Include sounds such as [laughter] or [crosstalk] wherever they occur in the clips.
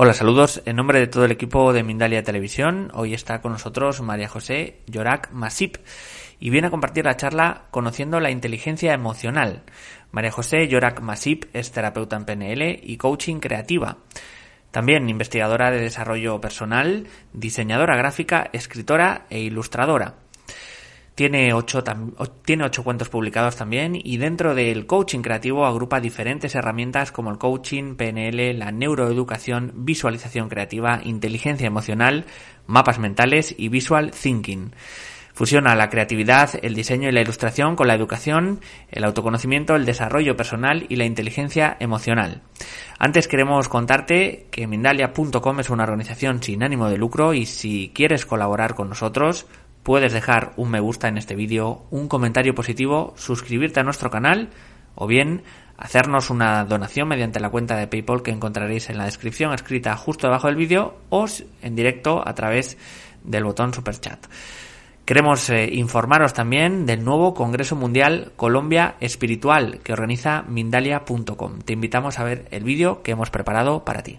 Hola, saludos en nombre de todo el equipo de Mindalia Televisión. Hoy está con nosotros María José Llorac Masip y viene a compartir la charla Conociendo la inteligencia emocional. María José Llorac Masip es terapeuta en PNL y coaching creativa. También investigadora de desarrollo personal, diseñadora gráfica, escritora e ilustradora. Tiene ocho, tiene ocho cuentos publicados también y dentro del coaching creativo agrupa diferentes herramientas como el coaching, PNL, la neuroeducación, visualización creativa, inteligencia emocional, mapas mentales y visual thinking. Fusiona la creatividad, el diseño y la ilustración con la educación, el autoconocimiento, el desarrollo personal y la inteligencia emocional. Antes queremos contarte que Mindalia.com es una organización sin ánimo de lucro y si quieres colaborar con nosotros, puedes dejar un me gusta en este vídeo, un comentario positivo, suscribirte a nuestro canal o bien hacernos una donación mediante la cuenta de PayPal que encontraréis en la descripción escrita justo debajo del vídeo o en directo a través del botón Super Chat. Queremos eh, informaros también del nuevo Congreso Mundial Colombia Espiritual que organiza Mindalia.com. Te invitamos a ver el vídeo que hemos preparado para ti.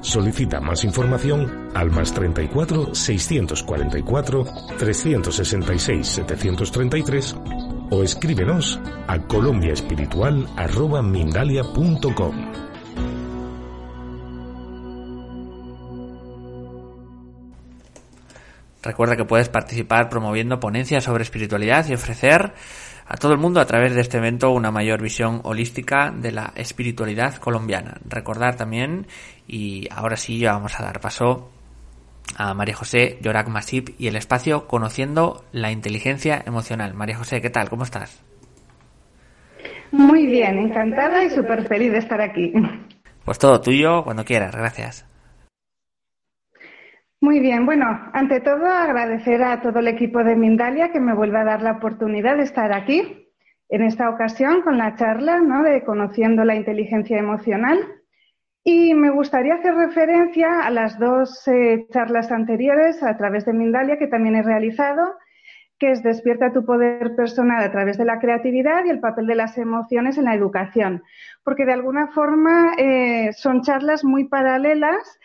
Solicita más información al más 34 644 366 733 o escríbenos a colombiaespiritual.mindalia.com. Recuerda que puedes participar promoviendo ponencias sobre espiritualidad y ofrecer a todo el mundo a través de este evento una mayor visión holística de la espiritualidad colombiana. Recordar también, y ahora sí ya vamos a dar paso a María José Llorac Masip y el espacio Conociendo la Inteligencia Emocional. María José, ¿qué tal? ¿Cómo estás? Muy bien, encantada y súper feliz de estar aquí. Pues todo tuyo cuando quieras, gracias. Muy bien, bueno, ante todo agradecer a todo el equipo de Mindalia que me vuelve a dar la oportunidad de estar aquí en esta ocasión con la charla ¿no? de Conociendo la Inteligencia Emocional. Y me gustaría hacer referencia a las dos eh, charlas anteriores a través de Mindalia que también he realizado, que es Despierta tu poder personal a través de la creatividad y el papel de las emociones en la educación, porque de alguna forma eh, son charlas muy paralelas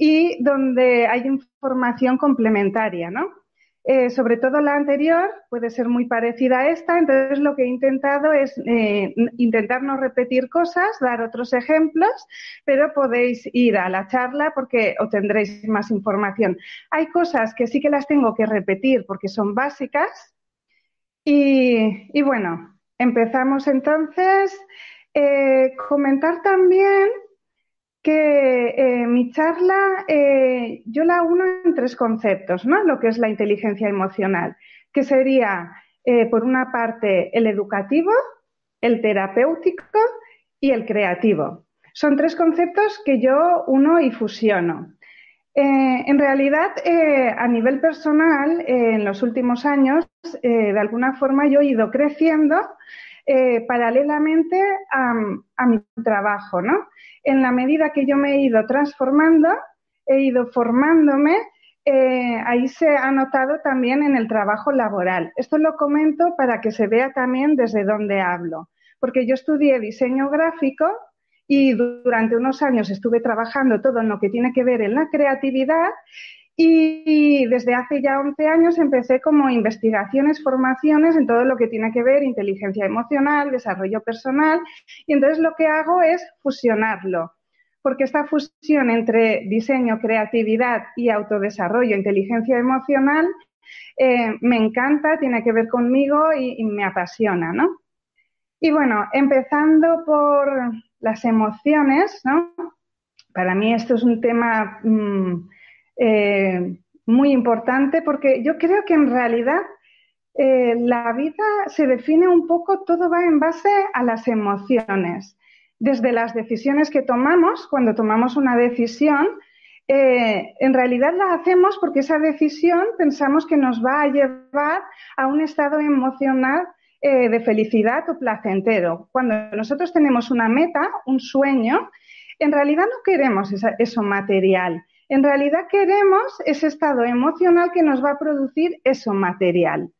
y donde hay información complementaria, ¿no? Eh, sobre todo la anterior puede ser muy parecida a esta, entonces lo que he intentado es eh, intentar no repetir cosas, dar otros ejemplos, pero podéis ir a la charla porque obtendréis más información. Hay cosas que sí que las tengo que repetir porque son básicas y, bueno, empezamos entonces. Eh, comentar también que eh, mi charla eh, yo la uno en tres conceptos, ¿no? Lo que es la inteligencia emocional, que sería, eh, por una parte, el educativo, el terapéutico y el creativo. Son tres conceptos que yo uno y fusiono. en realidad, a nivel personal, en los últimos años, de alguna forma yo he ido creciendo eh, paralelamente a, mi trabajo, ¿no? En la medida que yo me he ido transformando, he ido formándome, eh, ahí se ha notado también en el trabajo laboral. Esto lo comento para que se vea también desde dónde hablo, porque yo estudié diseño gráfico y durante unos años estuve trabajando todo en lo que tiene que ver en la creatividad y desde hace ya 11 años empecé como investigaciones, formaciones en todo lo que tiene que ver inteligencia emocional, desarrollo personal y entonces lo que hago es fusionarlo porque esta fusión entre diseño, creatividad y autodesarrollo, inteligencia emocional, eh, me encanta, tiene que ver conmigo y, me apasiona, ¿no? Y bueno, empezando por las emociones, ¿no? Para mí esto es un tema mm, eh, muy importante porque yo creo que en realidad eh, la vida se define un poco, todo va en base a las emociones desde las decisiones que tomamos, cuando tomamos una decisión, eh, en realidad la hacemos porque esa decisión pensamos que nos va a llevar a un estado emocional de felicidad o placentero. Cuando nosotros tenemos una meta, un sueño, en realidad no queremos eso material. En realidad queremos ese estado emocional que nos va a producir eso material.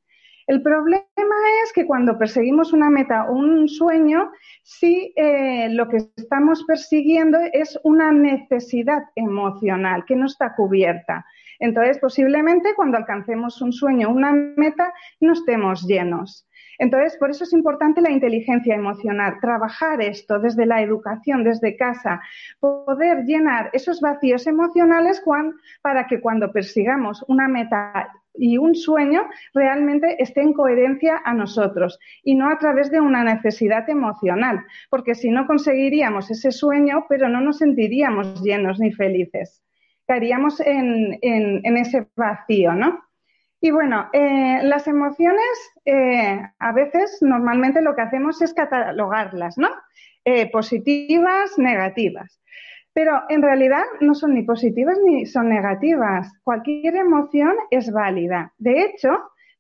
El problema es que cuando perseguimos una meta o un sueño, sí eh, lo que estamos persiguiendo es una necesidad emocional que no está cubierta. Entonces, posiblemente cuando alcancemos un sueño una meta, no estemos llenos. Entonces, por eso es importante la inteligencia emocional, trabajar esto desde la educación, desde casa, poder llenar esos vacíos emocionales para que cuando persigamos una meta y un sueño realmente esté en coherencia a nosotros y no a través de una necesidad emocional, porque si no conseguiríamos ese sueño, pero no nos sentiríamos llenos ni felices. Caeríamos en, ese vacío, ¿no? Y bueno, eh, las emociones eh, a veces normalmente lo que hacemos es catalogarlas, ¿no? Eh, positivas, negativas. Pero en realidad no son ni positivas ni son negativas. Cualquier emoción es válida. De hecho,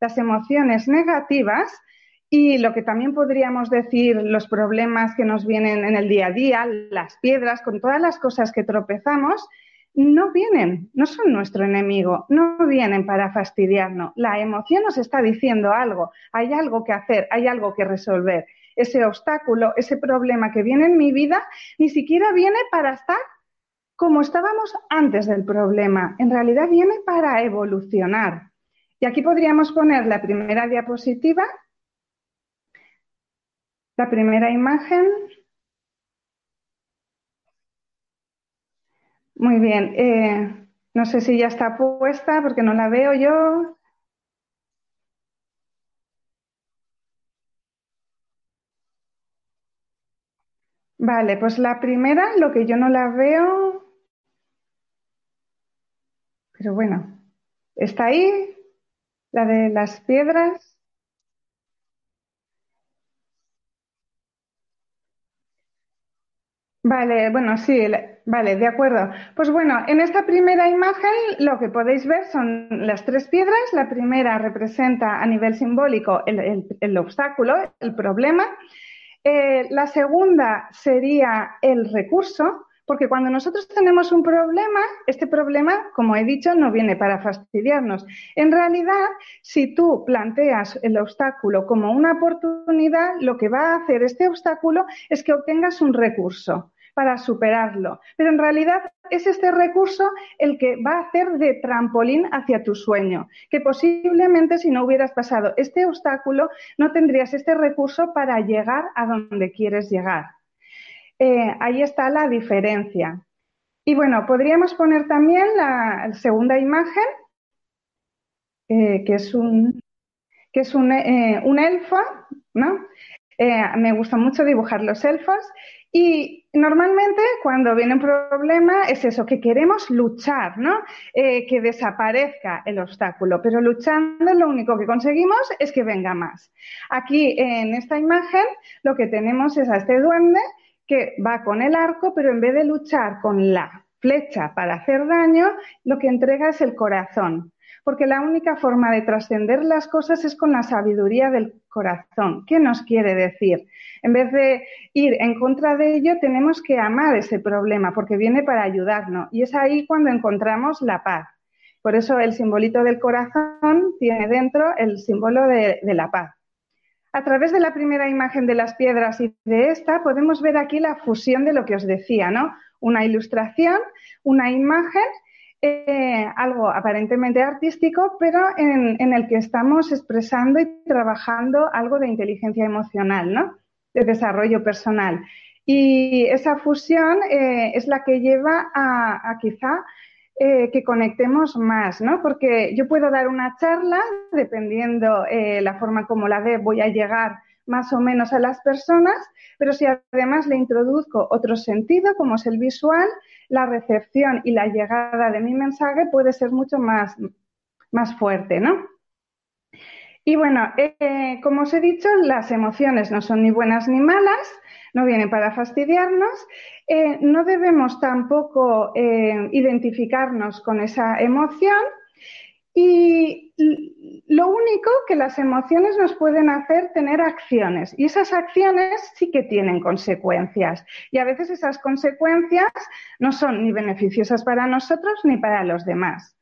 las emociones negativas y lo que también podríamos decir, los problemas que nos vienen en el día a día, las piedras, con todas las cosas que tropezamos, no vienen, no son nuestro enemigo, no vienen para fastidiarnos. La emoción nos está diciendo algo, hay algo que hacer, hay algo que resolver ese obstáculo, ese problema que viene en mi vida, ni siquiera viene para estar como estábamos antes del problema. En realidad viene para evolucionar. Y aquí podríamos poner la primera diapositiva, la primera imagen. Muy bien. Eh, no sé si ya está puesta porque no la veo yo. Vale, pues la primera, lo que yo no la veo, pero bueno, está ahí, la de las piedras. Vale, bueno, sí, vale, de acuerdo. Pues bueno, en esta primera imagen lo que podéis ver son las tres piedras. La primera representa a nivel simbólico el obstáculo, el problema. Eh, la segunda sería el recurso, porque cuando nosotros tenemos un problema, este problema, como he dicho, no viene para fastidiarnos. En realidad, si tú planteas el obstáculo como una oportunidad, lo que va a hacer este obstáculo es que obtengas un recurso para superarlo. Pero en realidad es este recurso el que va a hacer de trampolín hacia tu sueño, que posiblemente si no hubieras pasado este obstáculo no tendrías este recurso para llegar a donde quieres llegar. Eh, ahí está la diferencia. Y bueno, podríamos poner también la segunda imagen, eh, que es un, que es un, eh, un elfo, ¿no? me gusta mucho dibujar los elfos y normalmente cuando viene un problema es eso, que queremos luchar, ¿no? Eh, que desaparezca el obstáculo, pero luchando lo único que conseguimos es que venga más. Aquí en esta imagen lo que tenemos es a este duende que va con el arco, pero en vez de luchar con la flecha para hacer daño, lo que entrega es el corazón porque la única forma de trascender las cosas es con la sabiduría del corazón. ¿Qué nos quiere decir? En vez de ir en contra de ello, tenemos que amar ese problema porque viene para ayudarnos. Y es ahí cuando encontramos la paz. Por eso el simbolito del corazón tiene dentro el símbolo de, de la paz. A través de la primera imagen de las piedras y de esta, podemos ver aquí la fusión de lo que os decía, ¿no? Una ilustración, una imagen eh, algo aparentemente artístico, pero en, el que estamos expresando y trabajando algo de inteligencia emocional, ¿no? De desarrollo personal. Y esa fusión eh, es la que lleva a, quizá eh, que conectemos más, ¿no? Porque yo puedo dar una charla, dependiendo la forma como la dé, voy a llegar más o menos a las personas, pero si además le introduzco otro sentido, como es el visual, la recepción y la llegada de mi mensaje puede ser mucho más, más fuerte, ¿no? Y bueno, eh, como os he dicho, las emociones no son ni buenas ni malas, no vienen para fastidiarnos. Eh, no debemos tampoco eh, identificarnos con esa emoción y lo único que las emociones nos pueden hacer tener acciones y esas acciones sí que tienen consecuencias y a veces esas consecuencias no son ni beneficiosas para nosotros ni para los demás.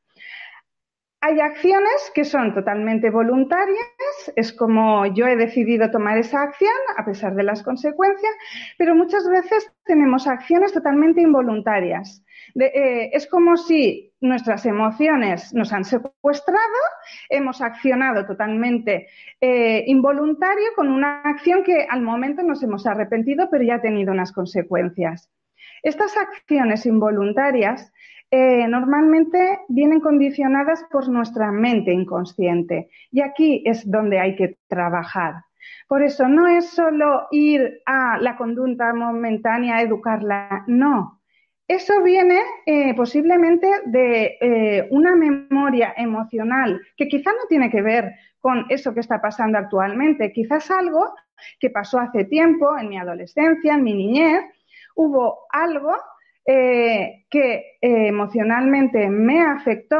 Hay acciones que son totalmente voluntarias, es como yo he decidido tomar esa acción a pesar de las consecuencias, pero muchas veces tenemos acciones totalmente involuntarias. Eh, es como si nuestras emociones nos han secuestrado, hemos accionado totalmente eh, involuntario con una acción que al momento nos hemos arrepentido, pero ya ha tenido unas consecuencias. Estas acciones involuntarias eh, normalmente vienen condicionadas por nuestra mente inconsciente y aquí es donde hay que trabajar. Por eso no es solo ir a la conducta momentánea, educarla, no. Eso viene eh, posiblemente de eh, una memoria emocional que quizá no tiene que ver con eso que está pasando actualmente, quizás algo que pasó hace tiempo, en mi adolescencia, en mi niñez, hubo algo eh, que emocionalmente me afectó,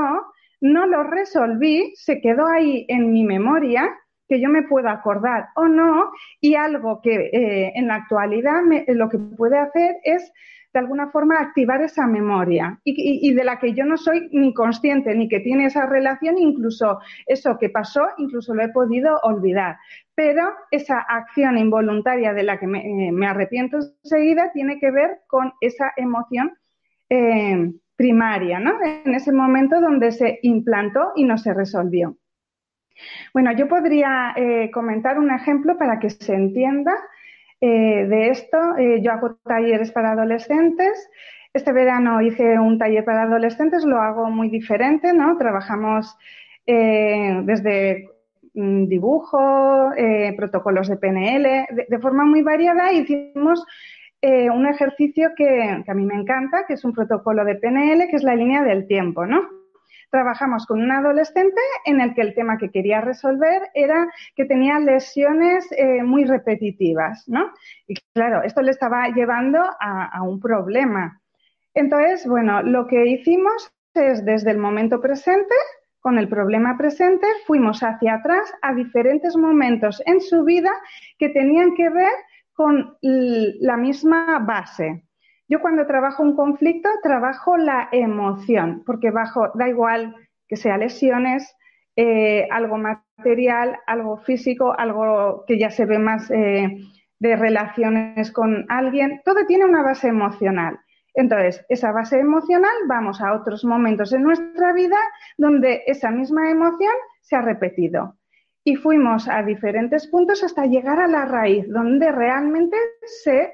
no lo resolví, se quedó ahí en mi memoria, que yo me puedo acordar o no, y algo que en la actualidad lo que puede hacer es de alguna forma activar esa memoria y, de la que yo no soy ni consciente ni que tiene esa relación, incluso eso que pasó, incluso lo he podido olvidar. Pero esa acción involuntaria de la que me, eh, arrepiento enseguida tiene que ver con esa emoción eh, primaria, ¿no? En ese momento donde se implantó y no se resolvió. Bueno, yo podría eh, comentar un ejemplo para que se entienda eh, de esto. Eh, yo hago talleres para adolescentes. Este verano hice un taller para adolescentes, lo hago muy diferente, ¿no? Trabajamos eh, desde mm, dibujo, protocolos de PNL, de, forma muy variada. Hicimos un ejercicio que, que, a mí me encanta, que es un protocolo de PNL, que es la línea del tiempo, ¿no? Trabajamos con un adolescente en el que el tema que quería resolver era que tenía lesiones eh, muy repetitivas, ¿no? Y claro, esto le estaba llevando a, un problema. Entonces, bueno, lo que hicimos es desde el momento presente, con el problema presente, fuimos hacia atrás a diferentes momentos en su vida que tenían que ver con la misma base. Yo cuando trabajo un conflicto, trabajo la emoción, porque bajo, da igual que sea lesiones, eh, algo material, algo físico, algo que ya se ve más eh, de relaciones con alguien, todo tiene una base emocional. Entonces, esa base emocional, vamos a otros momentos en nuestra vida donde esa misma emoción se ha repetido. Y fuimos a diferentes puntos hasta llegar a la raíz, donde realmente se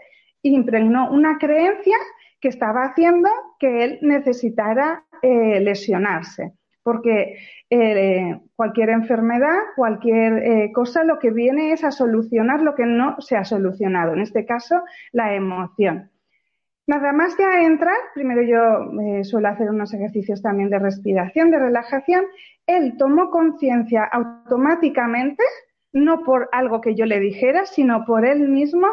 impregnó una creencia que estaba haciendo que él necesitara eh, lesionarse. Porque eh, cualquier enfermedad, cualquier eh, cosa, lo que viene es a solucionar lo que no se ha solucionado, en este caso, la emoción. Nada más ya entrar, primero yo suelo hacer unos ejercicios también de respiración, de relajación. Él tomó conciencia automáticamente, no por algo que yo le dijera, sino por él mismo,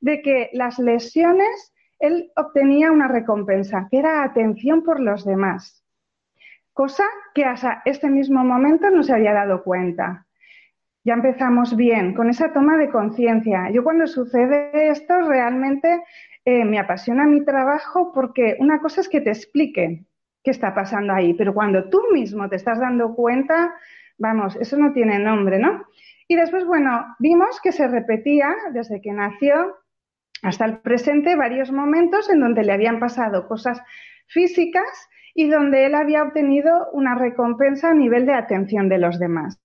de que las lesiones, él obtenía una recompensa, que era atención por los demás, cosa que hasta este mismo momento no se había dado cuenta. ya empezamos bien con esa toma de conciencia. Yo cuando sucede esto realmente eh, me apasiona mi trabajo porque una cosa es que te explique qué está pasando ahí, pero cuando tú mismo te estás dando cuenta, vamos, eso no tiene nombre, ¿no? Y después, bueno, vimos que se repetía desde que nació hasta el presente varios momentos en donde le habían pasado cosas físicas y donde él había obtenido una recompensa a nivel de atención de los demás.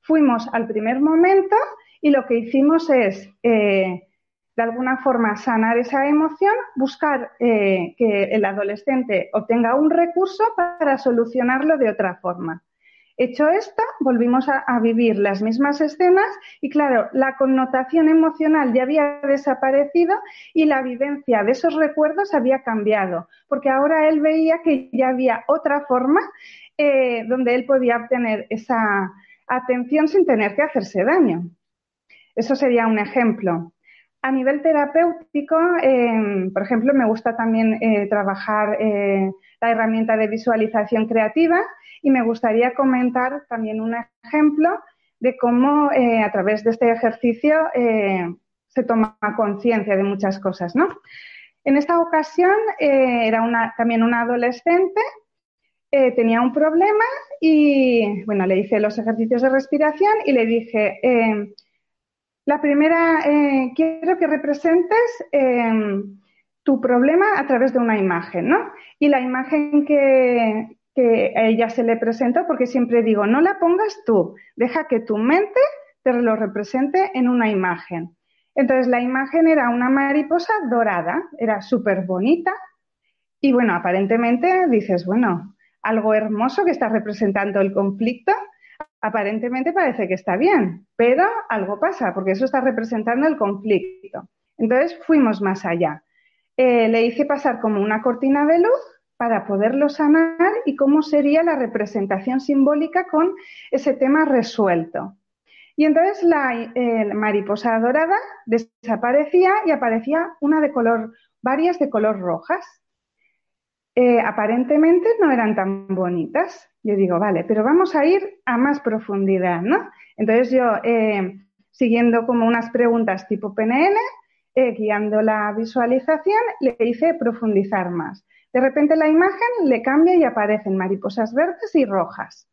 Fuimos al primer momento y lo que hicimos es, eh, de alguna forma, sanar esa emoción, buscar eh, que el adolescente obtenga un recurso para solucionarlo de otra forma. Hecho esto, volvimos a, vivir las mismas escenas y claro, la connotación emocional ya había desaparecido y la vivencia de esos recuerdos había cambiado, porque ahora él veía que ya había otra forma eh, donde él podía obtener esa atención sin tener que hacerse daño. Eso sería un ejemplo. A nivel terapéutico, em, por ejemplo, me gusta también eh, trabajar eh, la herramienta de visualización creativa y me gustaría comentar también un ejemplo de cómo eh, a través de este ejercicio se toma conciencia de muchas cosas, ¿no? En esta ocasión era también una adolescente, tenía un problema y, bueno, le hice los ejercicios de respiración y le dije, la primera, quiero que representes tu problema a través de una imagen, ¿no? Y la imagen que, que a ella se le presentó, porque siempre digo, no la pongas tú, deja que tu mente te lo represente en una imagen. Entonces la imagen era una mariposa dorada, era súper bonita y bueno, aparentemente dices, bueno, algo hermoso que está representando el conflicto, aparentemente parece que está bien, pero algo pasa porque eso está representando el conflicto. Entonces fuimos más allá. Eh, le hice pasar como una cortina de luz para poderlo sanar y cómo sería la representación simbólica con ese tema resuelto. Y entonces la mariposa dorada desaparecía y aparecía una de color, varias de color rojas. Eh, aparentemente no eran tan bonitas. Yo digo, vale, pero vamos a ir a más profundidad, ¿no? Entonces yo, eh, siguiendo como unas preguntas tipo PNL, eh, guiando la visualización, le hice profundizar más. De repente la imagen le cambia y aparecen mariposas verdes y rojas.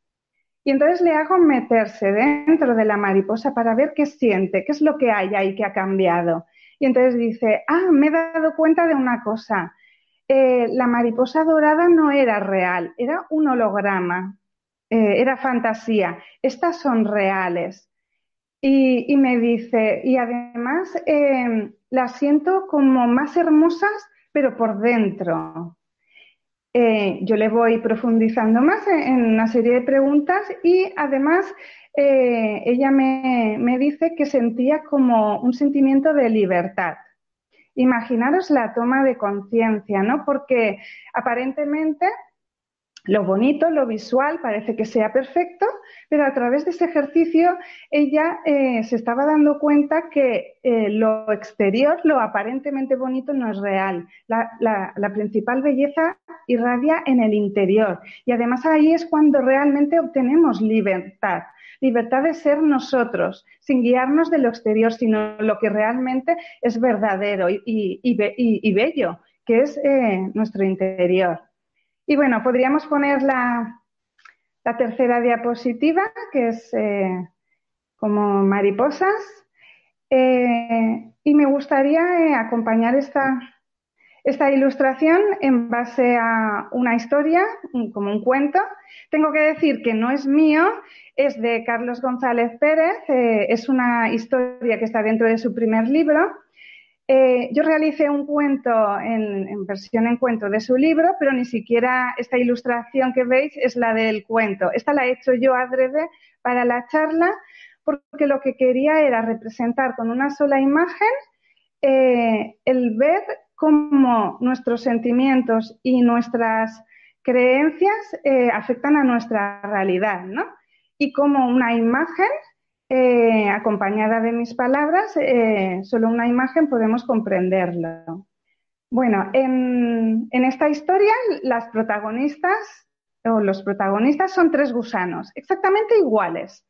Y entonces le hago meterse dentro de la mariposa para ver qué siente, qué es lo que hay ahí que ha cambiado. Y entonces dice, ah, me he dado cuenta de una cosa. Eh, la mariposa dorada no era real, era un holograma, eh, era fantasía. Estas son reales. Y, me dice, y además eh, las siento como más hermosas, pero por dentro. Eh, yo le voy profundizando más en, una serie de preguntas y además ella me dice que sentía como un sentimiento de libertad. Imaginaros la toma de conciencia, ¿no? Porque aparentemente lo bonito, lo visual, parece que sea perfecto, pero a través de ese ejercicio ella eh, se estaba dando cuenta que eh, lo exterior, lo aparentemente bonito, no es real. La, la, principal belleza irradia en el interior y además ahí es cuando realmente obtenemos libertad. Libertad de ser nosotros, sin guiarnos de lo exterior, sino lo que realmente es verdadero y, y, bello, que es eh, nuestro interior. Y bueno, podríamos poner la, tercera diapositiva, que es eh, como mariposas. Eh, y me gustaría acompañar esta, esta ilustración en base a una historia, como un cuento. Tengo que decir que no es mío, es de Carlos González Pérez, es una historia que está dentro de su primer libro eh, yo realicé un cuento en, versión en cuento de su libro, pero ni siquiera esta ilustración que veis es la del cuento. Esta la he hecho yo adrede para la charla porque lo que quería era representar con una sola imagen eh, el ver cómo nuestros sentimientos y nuestras creencias eh, afectan a nuestra realidad, ¿no? Y cómo una imagen eh, acompañada de mis palabras, eh, solo una imagen podemos comprenderlo. Bueno, en, esta historia las protagonistas o los protagonistas son tres gusanos, exactamente iguales.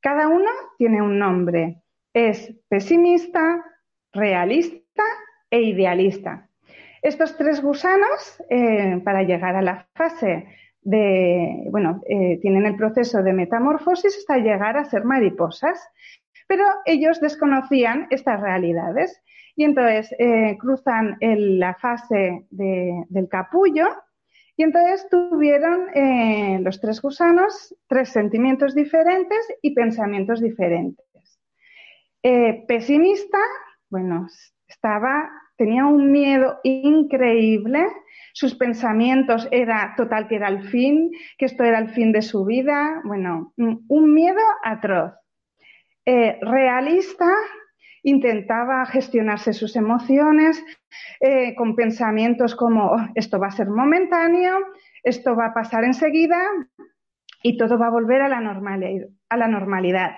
Cada uno tiene un nombre. Es pesimista, realista e idealista. Estos tres gusanos, eh, para llegar a la fase de, bueno, eh, tienen el proceso de metamorfosis hasta llegar a ser mariposas, pero ellos desconocían estas realidades y entonces eh, cruzan la fase del capullo y entonces tuvieron los tres gusanos tres sentimientos diferentes y pensamientos diferentes. pesimista, bueno, tenía un miedo increíble, sus pensamientos era total que era el fin, que esto era el fin de su vida, bueno, un miedo atroz. Eh, realista, intentaba gestionarse sus emociones eh, con pensamientos como oh, esto va a ser momentáneo, esto va a pasar enseguida y todo va a volver a la normalidad.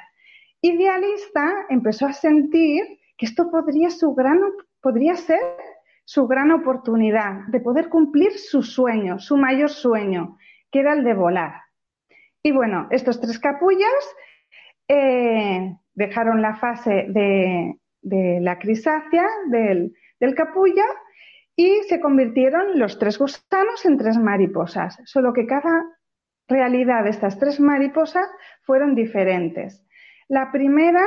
Idealista empezó a sentir que esto podría, su gran, podría ser su gran oportunidad de poder cumplir su sueño, su mayor sueño, que era el de volar. Y bueno, estos tres capullos eh, dejaron la fase de, la crisácea del, del capullo y se convirtieron los tres gusanos en tres mariposas, solo que cada realidad de estas tres mariposas fueron diferentes. La primera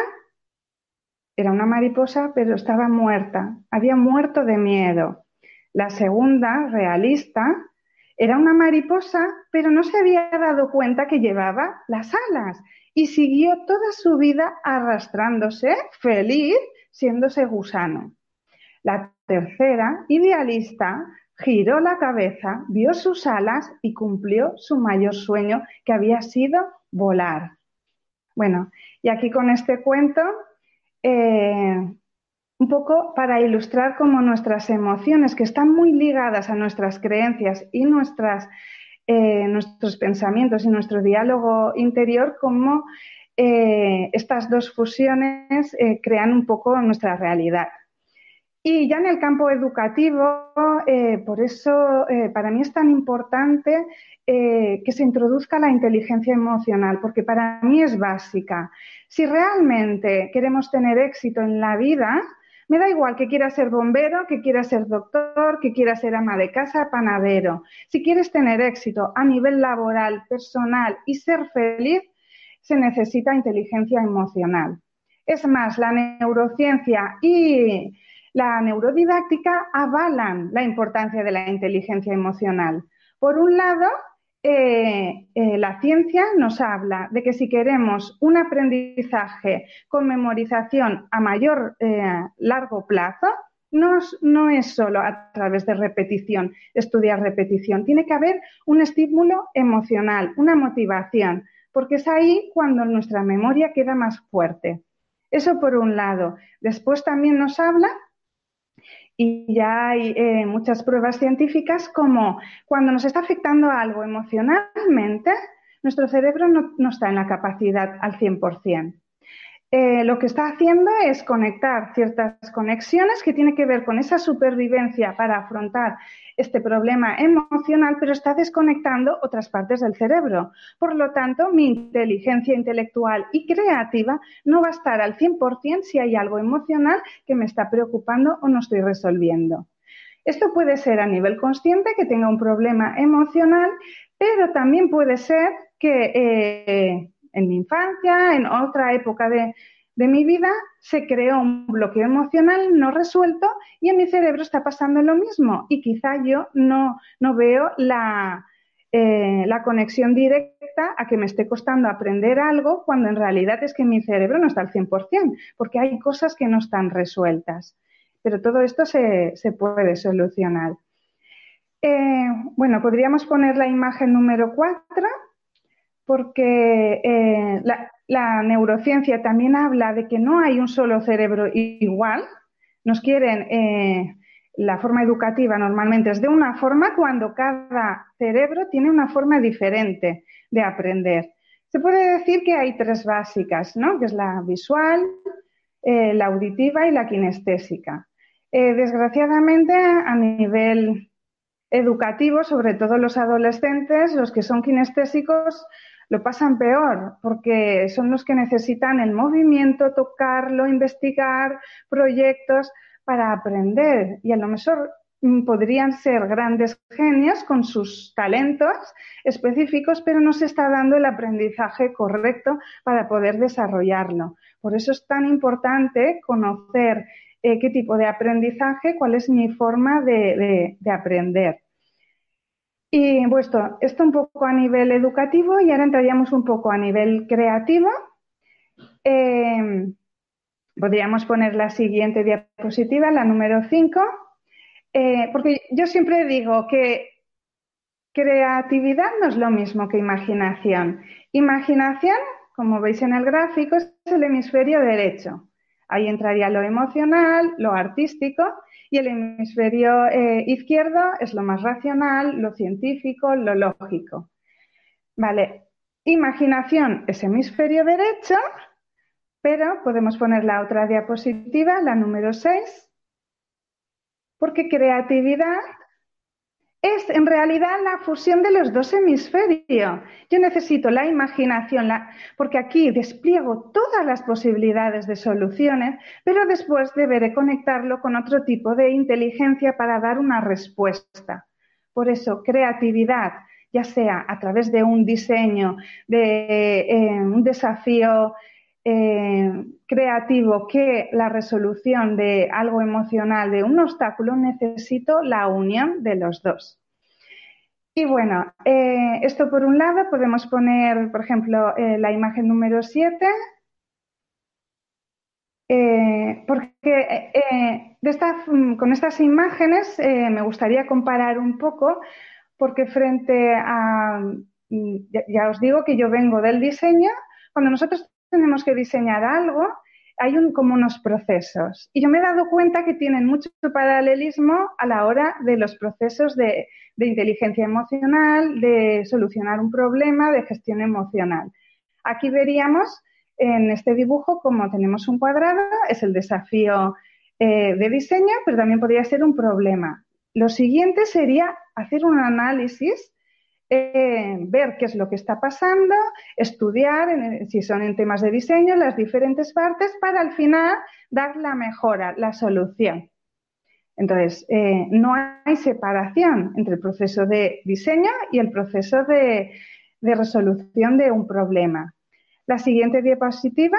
era una mariposa, pero estaba muerta, había muerto de miedo. La segunda, realista, era una mariposa, pero no se había dado cuenta que llevaba las alas y siguió toda su vida arrastrándose, feliz, siéndose gusano. La tercera, idealista, giró la cabeza, vio sus alas y cumplió su mayor sueño, que había sido volar. Bueno, y aquí con este cuento eh, un poco para ilustrar cómo nuestras emociones, que están muy ligadas a nuestras creencias y nuestras, eh, nuestros pensamientos y nuestro diálogo interior, cómo eh, estas dos fusiones crean un poco nuestra realidad. Y ya en el campo educativo, por eso para mí es tan importante que se introduzca la inteligencia emocional, porque para mí es básica. Si realmente queremos tener éxito en la vida, me da igual que quiera ser bombero, que quiera ser doctor, que quiera ser ama de casa, panadero. Si quieres tener éxito a nivel laboral, personal y ser feliz, se necesita inteligencia emocional. Es más, la neurociencia y la neurodidáctica avalan la importancia de la inteligencia emocional. Por un lado, eh, eh, la ciencia nos habla de que si queremos un aprendizaje con memorización a mayor eh, largo plazo, no, no, es solo a través de repetición, estudiar repetición. Tiene que haber un estímulo emocional, una motivación, porque es ahí cuando nuestra memoria queda más fuerte. Eso por un lado. Después también nos habla y ya hay eh, muchas pruebas científicas como cuando nos está afectando algo emocionalmente, nuestro cerebro no, está en la capacidad al 100%. Eh, lo que está haciendo es conectar ciertas conexiones que tienen que ver con esa supervivencia para afrontar este problema emocional, pero está desconectando otras partes del cerebro. Por lo tanto, mi inteligencia intelectual y creativa no va a estar al 100% si hay algo emocional que me está preocupando o no estoy resolviendo. Esto puede ser a nivel consciente que tenga un problema emocional, pero también puede ser que eh, en mi infancia, en otra época de, mi vida, se creó un bloqueo emocional no resuelto y en mi cerebro está pasando lo mismo. Y quizá yo no, no veo la, eh, la conexión directa a que me esté costando aprender algo cuando en realidad es que mi cerebro no está al 100%, porque hay cosas que no están resueltas. Pero todo esto se, se puede solucionar. Eh, bueno, podríamos poner la imagen número 4 porque eh, la, neurociencia también habla de que no hay un solo cerebro igual. Nos quieren, eh, la forma educativa normalmente es de una forma cuando cada cerebro tiene una forma diferente de aprender. Se puede decir que hay tres básicas, ¿no? Que es la visual, eh, la auditiva y la kinestésica. desgraciadamente, a nivel educativo, sobre todo los adolescentes, los que son kinestésicos, lo pasan peor porque son los que necesitan el movimiento, tocarlo, investigar proyectos para aprender y a lo mejor podrían ser grandes genios con sus talentos específicos, pero no se está dando el aprendizaje correcto para poder desarrollarlo. Por eso es tan importante conocer eh, qué tipo de aprendizaje, cuál es mi forma de, aprender. Y bueno, esto un poco a nivel educativo y ahora entraríamos un poco a nivel creativo. Eh, podríamos poner la siguiente diapositiva, la número 5, eh, porque yo siempre digo que creatividad no es lo mismo que imaginación. Imaginación, como veis en el gráfico, es el hemisferio derecho. Ahí entraría lo emocional, lo artístico y el hemisferio eh, izquierdo es lo más racional, lo científico, lo lógico. Vale, imaginación es hemisferio derecho, pero podemos poner la otra diapositiva, la número 6, porque creatividad es en realidad la fusión de los dos hemisferios. Yo necesito la imaginación, porque aquí despliego todas las posibilidades de soluciones, pero después deberé conectarlo con otro tipo de inteligencia para dar una respuesta. Por eso, creatividad, ya sea a través de un diseño, de eh, un desafío eh, creativo que la resolución de algo emocional, de un obstáculo, necesito la unión de los dos. Y bueno, eh, esto por un lado podemos poner, por ejemplo, eh, la imagen número 7, porque con estas imágenes me gustaría comparar un poco, porque frente a, mm, ya os digo que yo vengo del diseño, cuando nosotros tenemos que diseñar algo, hay como unos procesos. Y yo me he dado cuenta que tienen mucho paralelismo a la hora de los procesos de, inteligencia emocional, de solucionar un problema, de gestión emocional. Aquí veríamos en este dibujo como tenemos un cuadrado, es el desafío eh, de diseño, pero también podría ser un problema. Lo siguiente sería hacer un análisis eh, ver qué es lo que está pasando, estudiar, si son en temas de diseño, las diferentes partes para al final dar la mejora, la solución. Entonces, eh, no hay separación entre el proceso de diseño y el proceso de, resolución de un problema. La siguiente diapositiva,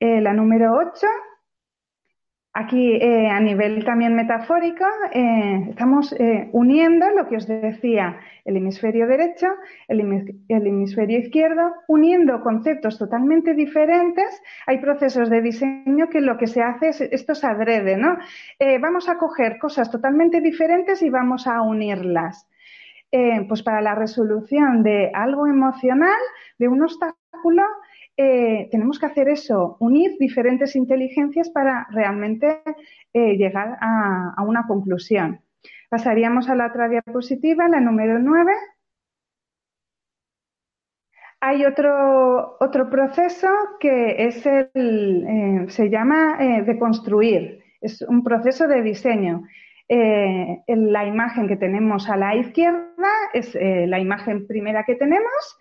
eh, la número 8, Aquí, eh, a nivel también metafórico, eh, estamos eh, uniendo lo que os decía, el hemisferio derecho, el, hemisferio izquierdo, uniendo conceptos totalmente diferentes. Hay procesos de diseño que lo que se hace es, esto se adrede, ¿no? vamos a coger cosas totalmente diferentes y vamos a unirlas. pues para la resolución de algo emocional, de un obstáculo, eh, tenemos que hacer eso, unir diferentes inteligencias para realmente eh, llegar a, una conclusión. Pasaríamos a la otra diapositiva, la número 9. Hay otro, otro proceso que es el, eh, se llama de construir, es un proceso de diseño. la imagen que tenemos a la izquierda es la imagen primera que tenemos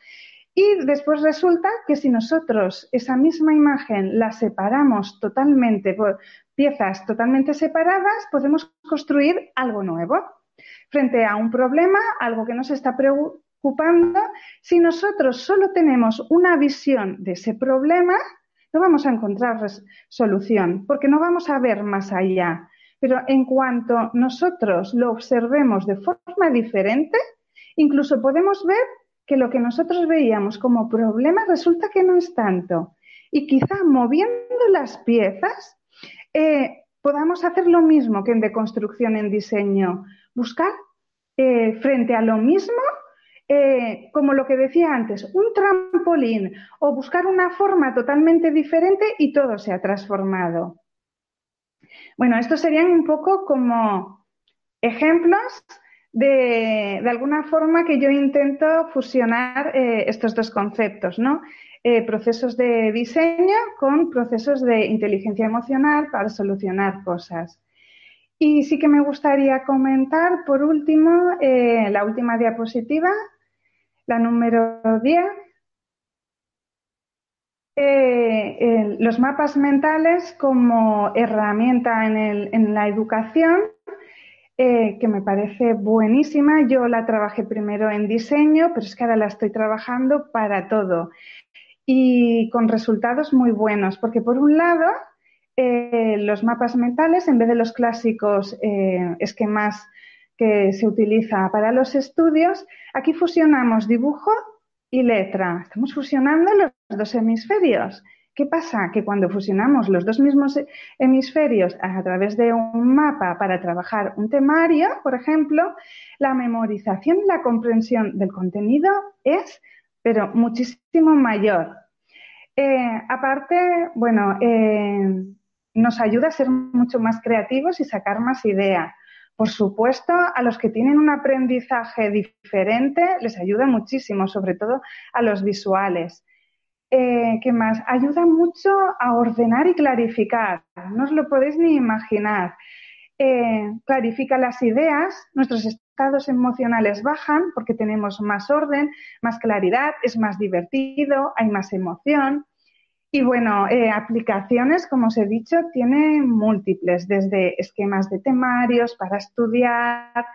y después resulta que si nosotros esa misma imagen la separamos totalmente por piezas totalmente separadas, podemos construir algo nuevo. Frente a un problema, algo que nos está preocupando, si nosotros solo tenemos una visión de ese problema, no vamos a encontrar solución, porque no vamos a ver más allá. Pero en cuanto nosotros lo observemos de forma diferente, incluso podemos ver que lo que nosotros veíamos como problema resulta que no es tanto. Y quizá moviendo las piezas eh, podamos hacer lo mismo que en deconstrucción en diseño, buscar eh, frente a lo mismo, eh, como lo que decía antes, un trampolín o buscar una forma totalmente diferente y todo se ha transformado. Bueno, estos serían un poco como ejemplos de, alguna forma que yo intento fusionar eh, estos dos conceptos, ¿no? Eh, procesos de diseño con procesos de inteligencia emocional para solucionar cosas. Y sí que me gustaría comentar, por último, eh, la última diapositiva, La número 10 eh, los mapas mentales como herramienta en, la educación, eh, que me parece buenísima. Yo la trabajé primero en diseño, pero es que ahora la estoy trabajando para todo y con resultados muy buenos, porque por un lado, eh, los mapas mentales, en vez de los clásicos esquemas que se utiliza para los estudios, aquí fusionamos dibujo y letra. Estamos fusionando los dos hemisferios. ¿Qué pasa? Que cuando fusionamos los dos mismos hemisferios a través de un mapa para trabajar un temario, por ejemplo, la memorización y la comprensión del contenido es, pero muchísimo mayor. Eh, aparte, bueno, eh, nos ayuda a ser mucho más creativos y sacar más ideas. Por supuesto, a los que tienen un aprendizaje diferente les ayuda muchísimo, sobre todo a los visuales. Eh, ¿Qué más? Ayuda mucho a ordenar y clarificar. No os lo podéis ni imaginar. Eh, clarifica las ideas, nuestros estados emocionales bajan porque tenemos más orden, más claridad, es más divertido, hay más emoción. Y bueno, eh, aplicaciones, como os he dicho, tiene múltiples, desde esquemas de temarios para estudiar.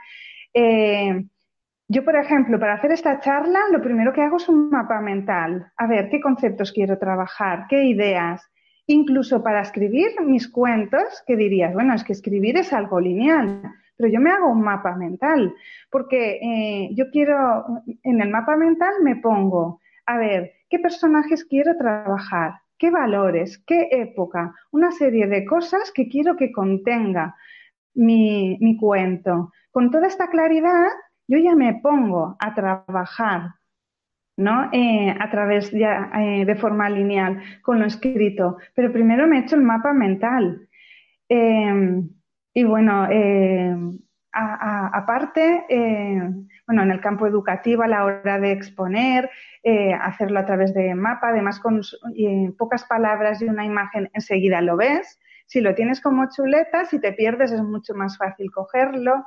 Yo, por ejemplo, para hacer esta charla, lo primero que hago es un mapa mental. A ver, ¿qué conceptos quiero trabajar? ¿Qué ideas? Incluso para escribir mis cuentos, que dirías, bueno, es que escribir es algo lineal, pero yo me hago un mapa mental, porque eh, yo quiero, en el mapa mental me pongo, a ver, ¿qué personajes quiero trabajar? qué valores, qué época, una serie de cosas que quiero que contenga mi, cuento. Con toda esta claridad, yo ya me pongo a trabajar, ¿no? Eh, a través eh, de forma lineal con lo escrito. Pero primero me he hecho el mapa mental. Eh, y bueno, aparte, bueno, en el campo educativo a la hora de exponer, eh, hacerlo a través de mapa, además con pocas palabras y una imagen enseguida lo ves. Si lo tienes como chuleta, si te pierdes es mucho más fácil cogerlo.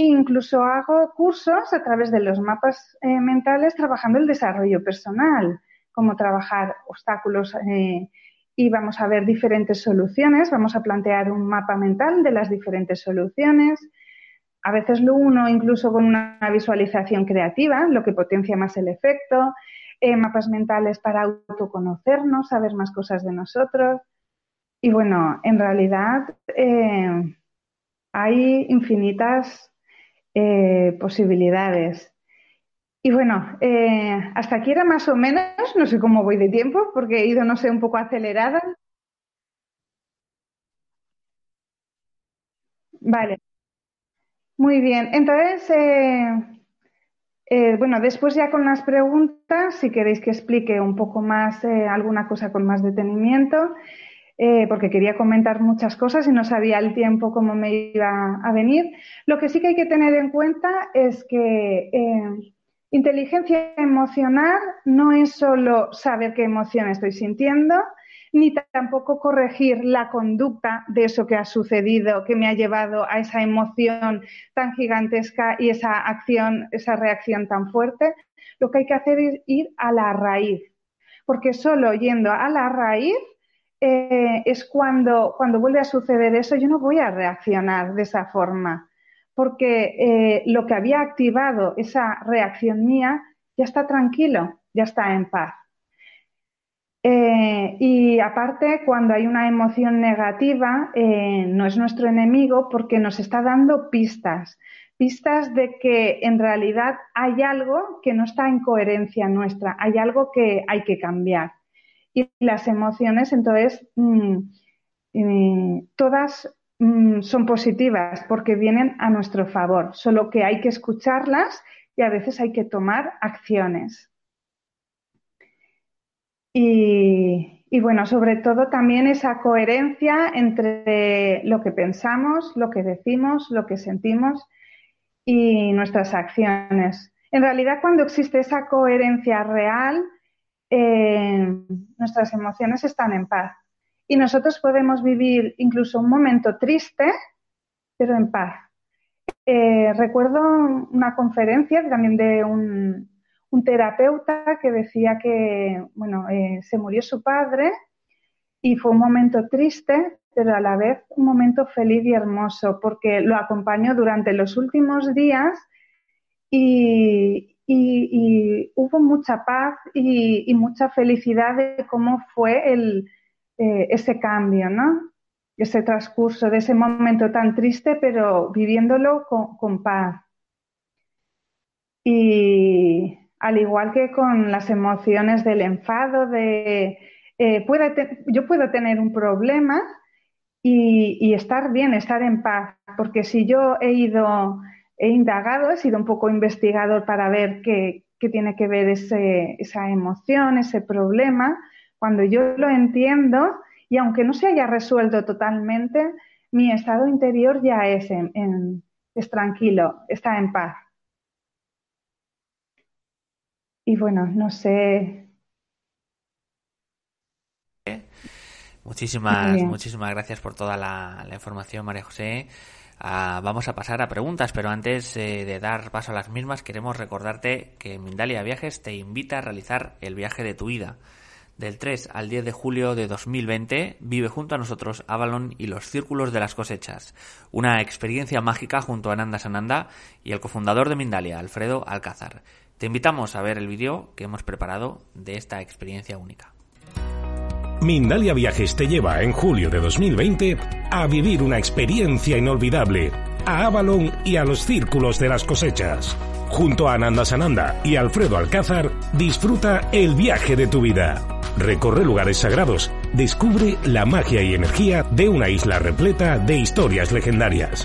Incluso hago cursos a través de los mapas eh, mentales trabajando el desarrollo personal, cómo trabajar obstáculos eh, y vamos a ver diferentes soluciones, vamos a plantear un mapa mental de las diferentes soluciones. A veces lo uno incluso con una visualización creativa, lo que potencia más el efecto, eh, mapas mentales para autoconocernos, saber más cosas de nosotros. Y bueno, en realidad hay infinitas eh, posibilidades. Y bueno, hasta aquí era más o menos, no sé cómo voy de tiempo, porque he ido, no sé, un poco acelerada. Vale. Muy bien, entonces, eh, eh, bueno, después ya con las preguntas, si queréis que explique un poco más eh, alguna cosa con más detenimiento, porque quería comentar muchas cosas y no sabía el tiempo cómo me iba a venir. Lo que sí que hay que tener en cuenta es que inteligencia emocional no es solo saber qué emoción estoy sintiendo, ni tampoco corregir la conducta de eso que ha sucedido, que me ha llevado a esa emoción tan gigantesca y esa acción, esa reacción tan fuerte. Lo que hay que hacer es ir a la raíz, porque solo yendo a la raíz eh, es cuando, cuando vuelve a suceder eso, yo no voy a reaccionar de esa forma, porque eh, lo que había activado esa reacción mía ya está tranquilo, ya está en paz. Eh, y aparte, cuando hay una emoción negativa, no es nuestro enemigo porque nos está dando pistas, pistas de que en realidad hay algo que no está en coherencia nuestra, hay algo que hay que cambiar. Y las emociones, entonces, mm, eh, todas mm, son positivas porque vienen a nuestro favor, solo que hay que escucharlas y a veces hay que tomar acciones. Y, bueno, sobre todo también esa coherencia entre lo que pensamos, lo que decimos, lo que sentimos y nuestras acciones. En realidad, cuando existe esa coherencia real, eh, nuestras emociones están en paz. Y nosotros podemos vivir incluso un momento triste, pero en paz. Eh, recuerdo una conferencia también de un, un terapeuta que decía que, bueno, eh, se murió su padre y fue un momento triste, pero a la vez un momento feliz y hermoso, porque lo acompañó durante los últimos días y, hubo mucha paz y, mucha felicidad de cómo fue el, eh, ese cambio, ¿no? Ese transcurso de ese momento tan triste, pero viviéndolo con paz. Y al igual que con las emociones del enfado, de eh, yo puedo tener un problema y, estar bien, estar en paz, porque si yo he ido, he indagado, he sido un poco investigador para ver qué, tiene que ver esa emoción, ese problema, cuando yo lo entiendo y aunque no se haya resuelto totalmente, mi estado interior ya es, es tranquilo, está en paz. Y bueno, no sé. Muchísimas, muchísimas gracias por toda la, información, María José. Ah, vamos a pasar a preguntas, pero antes eh, de dar paso a las mismas, queremos recordarte que Mindalia Viajes te invita a realizar el viaje de tu vida. Del 3 al 10 de julio de 2020 vive junto a nosotros Avalon y los Círculos de las Cosechas, una experiencia mágica junto a Nanda Sananda y el cofundador de Mindalia, Alfredo Alcázar. Te invitamos a ver el vídeo que hemos preparado de esta experiencia única. Mindalia Viajes te lleva en julio de 2020 a vivir una experiencia inolvidable a Avalon y a los círculos de las cosechas. Junto a Ananda Sananda y Alfredo Alcázar, disfruta el viaje de tu vida. Recorre lugares sagrados, descubre la magia y energía de una isla repleta de historias legendarias.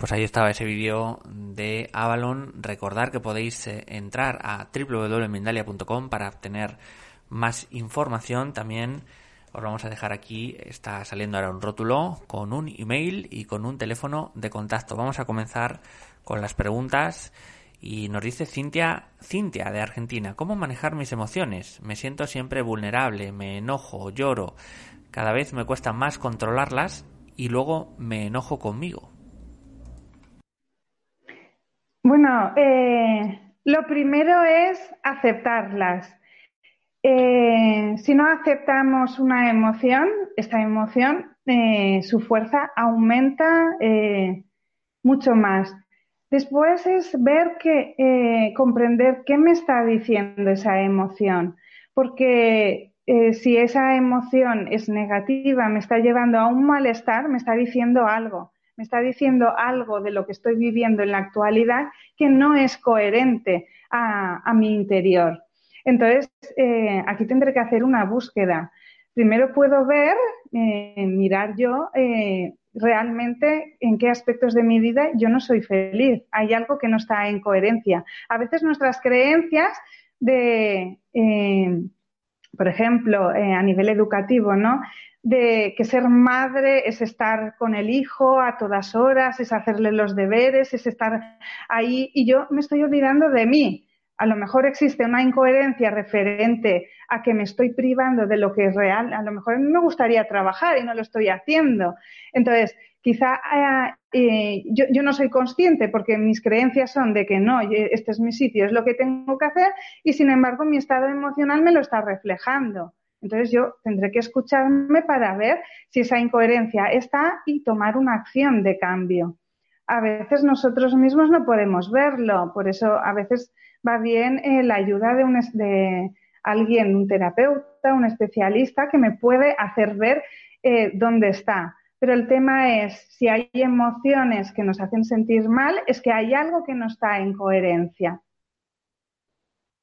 Pues ahí estaba ese vídeo de Avalon. Recordar que podéis eh, entrar a www.mindalia.com para obtener más información. También os vamos a dejar aquí, está saliendo ahora un rótulo con un email y con un teléfono de contacto. Vamos a comenzar con las preguntas. Y nos dice Cintia, Cintia de Argentina, ¿cómo manejar mis emociones? Me siento siempre vulnerable, me enojo, lloro, cada vez me cuesta más controlarlas y luego me enojo conmigo. Bueno, eh, lo primero es aceptarlas. Eh, si no aceptamos una emoción, esta emoción, eh, su fuerza aumenta mucho más. Después es ver que, comprender qué me está diciendo esa emoción, porque si esa emoción es negativa, me está llevando a un malestar, me está diciendo algo me está diciendo algo de lo que estoy viviendo en la actualidad que no es coherente a, mi interior. Entonces, eh, aquí tendré que hacer una búsqueda. Primero puedo ver, eh, mirar yo eh, realmente en qué aspectos de mi vida yo no soy feliz. Hay algo que no está en coherencia. A veces nuestras creencias de, por ejemplo, a nivel educativo, ¿no? de que ser madre es estar con el hijo a todas horas, es hacerle los deberes, es estar ahí y yo me estoy olvidando de mí. A lo mejor existe una incoherencia referente a que me estoy privando de lo que es real. A lo mejor me gustaría trabajar y no lo estoy haciendo. Entonces, quizá eh, eh, yo, no soy consciente porque mis creencias son de que no, este es mi sitio, es lo que tengo que hacer y sin embargo mi estado emocional me lo está reflejando. Entonces yo tendré que escucharme para ver si esa incoherencia está y tomar una acción de cambio. A veces nosotros mismos no podemos verlo, por eso a veces va bien eh, la ayuda de, un, de alguien, un terapeuta, un especialista que me puede hacer ver eh, dónde está. Pero el tema es, si hay emociones que nos hacen sentir mal, es que hay algo que no está en coherencia.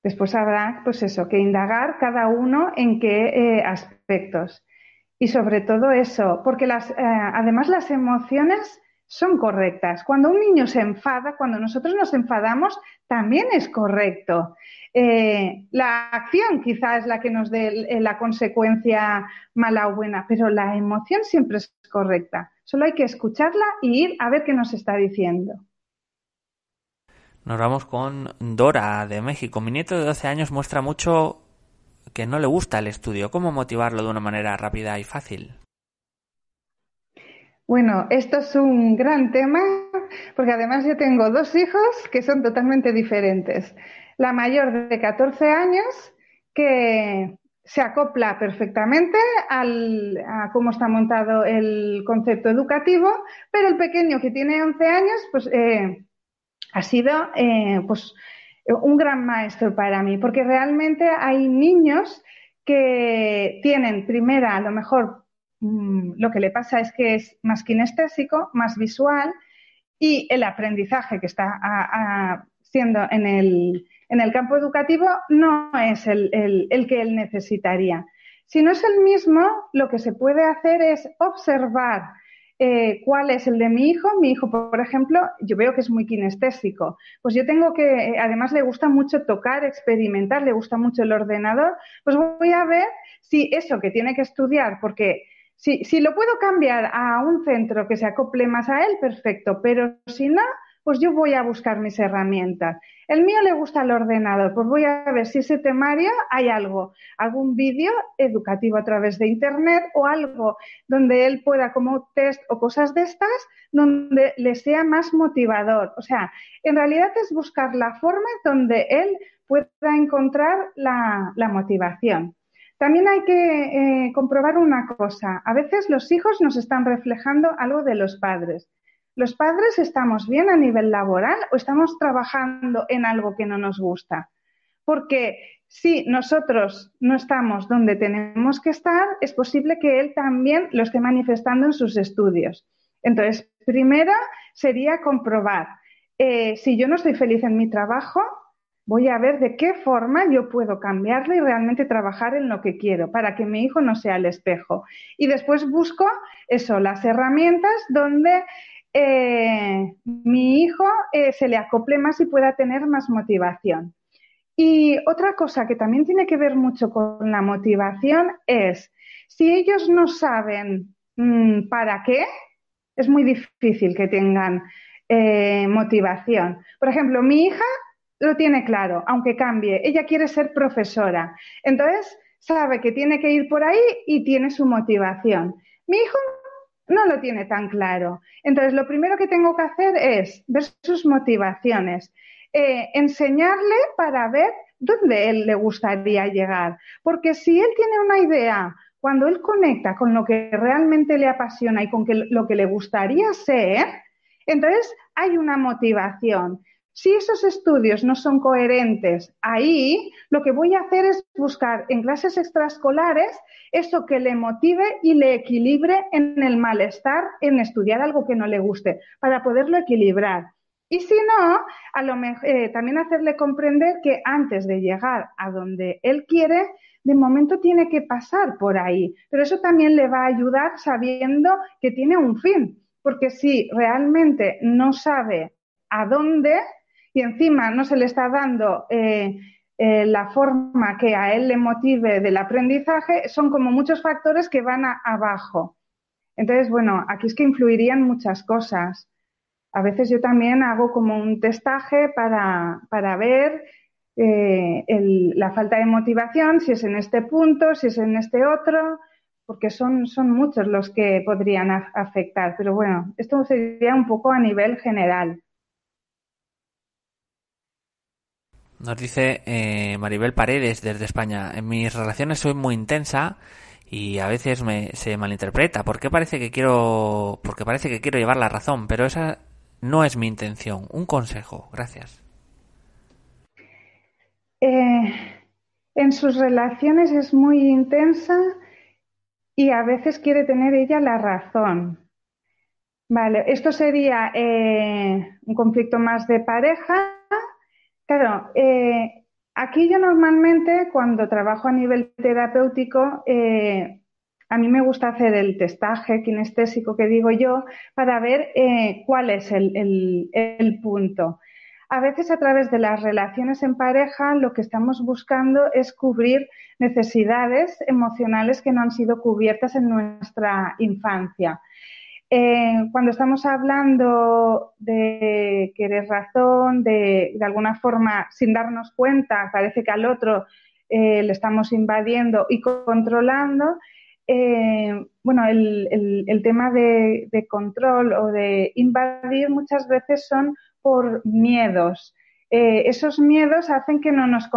Después habrá, pues eso, que indagar cada uno en qué eh, aspectos. Y sobre todo eso, porque las, eh, además las emociones son correctas. Cuando un niño se enfada, cuando nosotros nos enfadamos, también es correcto. Eh, la acción quizás es la que nos dé la consecuencia mala o buena, pero la emoción siempre es correcta. Solo hay que escucharla y ir a ver qué nos está diciendo. Nos vamos con Dora de México. Mi nieto de 12 años muestra mucho que no le gusta el estudio. ¿Cómo motivarlo de una manera rápida y fácil? Bueno, esto es un gran tema porque además yo tengo dos hijos que son totalmente diferentes. La mayor de 14 años que se acopla perfectamente al, a cómo está montado el concepto educativo, pero el pequeño que tiene 11 años pues eh, ha sido eh, pues un gran maestro para mí porque realmente hay niños que tienen primera a lo mejor Mm, lo que le pasa es que es más kinestésico, más visual y el aprendizaje que está siendo en el, en el, campo educativo no es el, el, que él necesitaría. Si no es el mismo, lo que se puede hacer es observar eh, cuál es el de mi hijo. Mi hijo, por ejemplo, yo veo que es muy kinestésico. Pues yo tengo que, además le gusta mucho tocar, experimentar, le gusta mucho el ordenador. Pues voy a ver si eso que tiene que estudiar, porque si, si lo puedo cambiar a un centro que se acople más a él, perfecto, pero si no, pues yo voy a buscar mis herramientas. El mío le gusta el ordenador, pues voy a ver si ese temario hay algo, algún vídeo educativo a través de Internet o algo donde él pueda como test o cosas de estas, donde le sea más motivador. O sea, en realidad es buscar la forma donde él pueda encontrar la, la motivación. También hay que eh, comprobar una cosa. A veces los hijos nos están reflejando algo de los padres. ¿Los padres estamos bien a nivel laboral o estamos trabajando en algo que no nos gusta? Porque si nosotros no estamos donde tenemos que estar, es posible que él también lo esté manifestando en sus estudios. Entonces, primero sería comprobar eh, si yo no estoy feliz en mi trabajo, voy a ver de qué forma yo puedo cambiarlo y realmente trabajar en lo que quiero para que mi hijo no sea el espejo. Y después busco eso, las herramientas donde eh, mi hijo eh, se le acople más y pueda tener más motivación. Y otra cosa que también tiene que ver mucho con la motivación es, si ellos no saben mm, para qué, es muy difícil que tengan eh, motivación. Por ejemplo, mi hija lo tiene claro, aunque cambie. Ella quiere ser profesora. Entonces, sabe que tiene que ir por ahí y tiene su motivación. Mi hijo no lo tiene tan claro. Entonces, lo primero que tengo que hacer es ver sus motivaciones, eh, enseñarle para ver dónde él le gustaría llegar. Porque si él tiene una idea, cuando él conecta con lo que realmente le apasiona y con lo que le gustaría ser, entonces hay una motivación. Si esos estudios no son coherentes ahí, lo que voy a hacer es buscar en clases extraescolares eso que le motive y le equilibre en el malestar en estudiar algo que no le guste, para poderlo equilibrar. Y si no, eh, también hacerle comprender que antes de llegar a donde él quiere, de momento tiene que pasar por ahí. Pero eso también le va a ayudar sabiendo que tiene un fin. Porque si realmente no sabe a dónde, y encima no se le está dando eh, eh, la forma que a él le motive del aprendizaje, son como muchos factores que van abajo. Entonces, bueno, aquí es que influirían muchas cosas. A veces yo también hago como un testaje para, ver eh, la falta de motivación, si es en este punto, si es en este otro, porque son, son muchos los que podrían afectar. Pero bueno, esto sería un poco a nivel general. Nos dice eh, Maribel Paredes desde España. En mis relaciones soy muy intensa y a veces me, se malinterpreta. Porque parece que quiero, porque parece que quiero llevar la razón, pero esa no es mi intención. Un consejo, gracias. Eh, en sus relaciones es muy intensa y a veces quiere tener ella la razón. Vale, esto sería eh, un conflicto más de pareja Claro, eh, aquí yo normalmente cuando trabajo a nivel terapéutico, eh, a mí me gusta hacer el testaje kinestésico que digo yo para ver eh, cuál es el, punto. A veces a través de las relaciones en pareja lo que estamos buscando es cubrir necesidades emocionales que no han sido cubiertas en nuestra infancia. Eh, cuando estamos hablando de querer razón, de, de alguna forma, sin darnos cuenta, parece que al otro eh, le estamos invadiendo y controlando, eh, bueno, el, el, tema de, control o de invadir muchas veces son por miedos. Esos miedos hacen que no, nos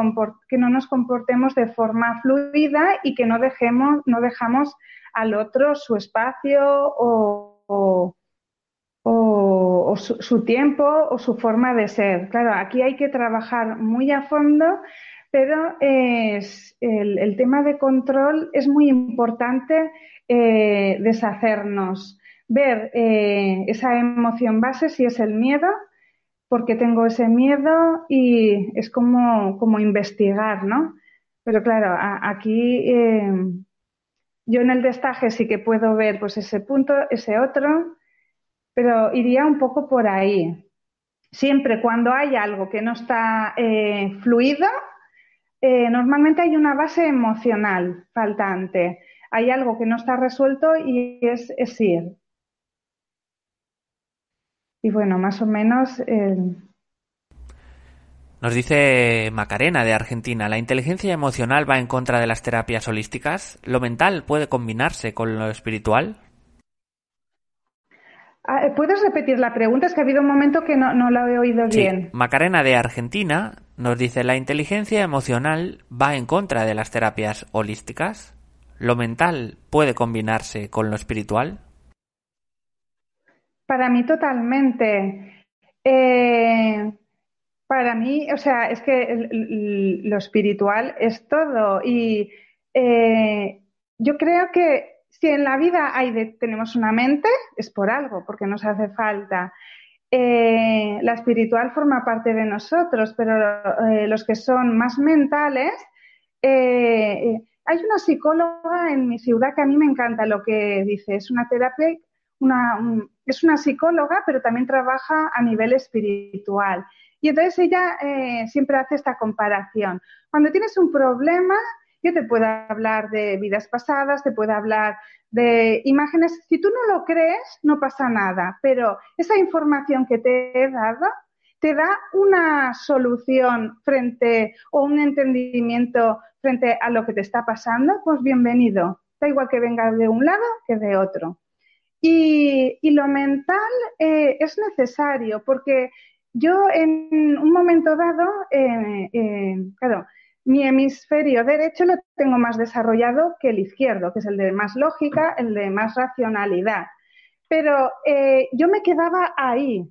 que no nos comportemos de forma fluida y que no, dejemos, no dejamos al otro su espacio o, o, su, tiempo o su forma de ser. Claro, aquí hay que trabajar muy a fondo pero es, el, tema de control es muy importante eh, deshacernos, ver eh, esa emoción base, si es el miedo, porque tengo ese miedo y es como, como investigar, ¿no? Pero claro, aquí eh, yo en el destaje sí que puedo ver pues ese punto, ese otro, pero iría un poco por ahí. Siempre cuando hay algo que no está fluido, eh, normalmente hay una base emocional faltante. Hay algo que no está resuelto y es, ir. Y bueno, más o menos. Nos dice Macarena de Argentina, ¿la inteligencia emocional va en contra de las terapias holísticas? ¿Lo mental puede combinarse con lo espiritual? Ah, ¿Puedes repetir la pregunta? Es que ha habido un momento que no, no la he oído bien. Macarena de Argentina nos dice, ¿la inteligencia emocional va en contra de las terapias holísticas? ¿Lo mental puede combinarse con lo espiritual? Para mí totalmente. Eh, para mí, o sea, es que lo espiritual es todo y eh, yo creo que si en la vida hay tenemos una mente, es por algo, porque nos hace falta. Eh, la espiritual forma parte de nosotros, pero eh, los que son más mentales, hay una psicóloga en mi ciudad que a mí me encanta lo que dice, es una terapia, una, es una psicóloga, pero también trabaja a nivel espiritual. Y entonces ella siempre hace esta comparación. Cuando tienes un problema, yo te puedo hablar de vidas pasadas, te puedo hablar de imágenes. Si tú no lo crees, no pasa nada, pero esa información que te he dado te da una solución frente o un entendimiento frente a lo que te está pasando, pues bienvenido. Da igual que venga de un lado que de otro. Y, lo mental eh, es necesario porque yo en un momento dado, eh, eh, claro, mi hemisferio derecho lo tengo más desarrollado que el izquierdo, que es el de más lógica, el de más racionalidad. Pero eh, yo me quedaba ahí,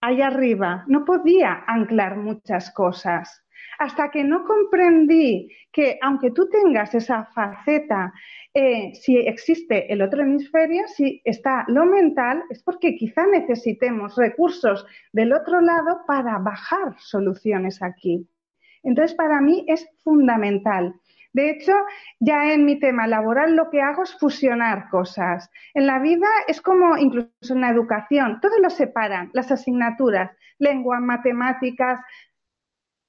ahí arriba, no podía anclar muchas cosas. Hasta que no comprendí que aunque tú tengas esa faceta, eh, si existe el otro hemisferio, si está lo mental, es porque quizá necesitemos recursos del otro lado para bajar soluciones aquí. Entonces, para mí es fundamental. De hecho, ya en mi tema laboral lo que hago es fusionar cosas. En la vida es como incluso en la educación, todo lo separan, las asignaturas, lengua, matemáticas.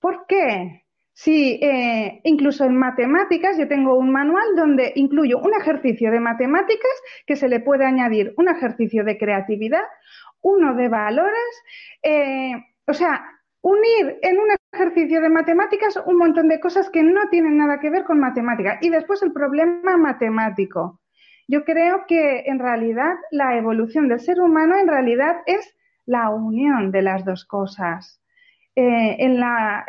¿Por qué? Si eh, incluso en matemáticas yo tengo un manual donde incluyo un ejercicio de matemáticas que se le puede añadir un ejercicio de creatividad, uno de valores, eh, o sea, unir en un ejercicio de matemáticas un montón de cosas que no tienen nada que ver con matemática. Y después el problema matemático. Yo creo que en realidad la evolución del ser humano en realidad es la unión de las dos cosas. Eh, en la,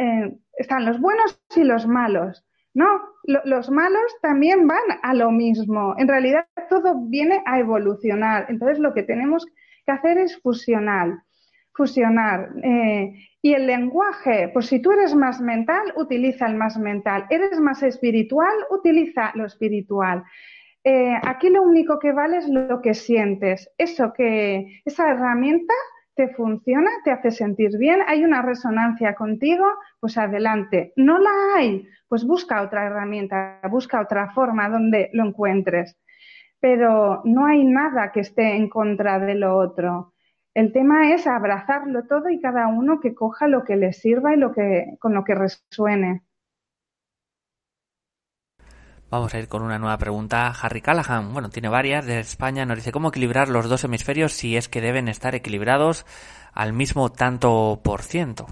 están los buenos y los malos. No, los malos también van a lo mismo. En realidad todo viene a evolucionar. Entonces lo que tenemos que hacer es fusionar fusionar. Eh, y el lenguaje, pues si tú eres más mental, utiliza el más mental. Eres más espiritual, utiliza lo espiritual. Eh, aquí lo único que vale es lo que sientes. Eso que, esa herramienta te funciona, te hace sentir bien, hay una resonancia contigo, pues adelante. No la hay, pues busca otra herramienta, busca otra forma donde lo encuentres. pero no hay nada que esté en contra de lo otro. El tema es abrazarlo todo y cada uno que coja lo que le sirva y lo que, con lo que resuene. Vamos a ir con una nueva pregunta. Harry Callahan, bueno, tiene varias, de España, nos dice cómo equilibrar los dos hemisferios si es que deben estar equilibrados al mismo tanto por ciento.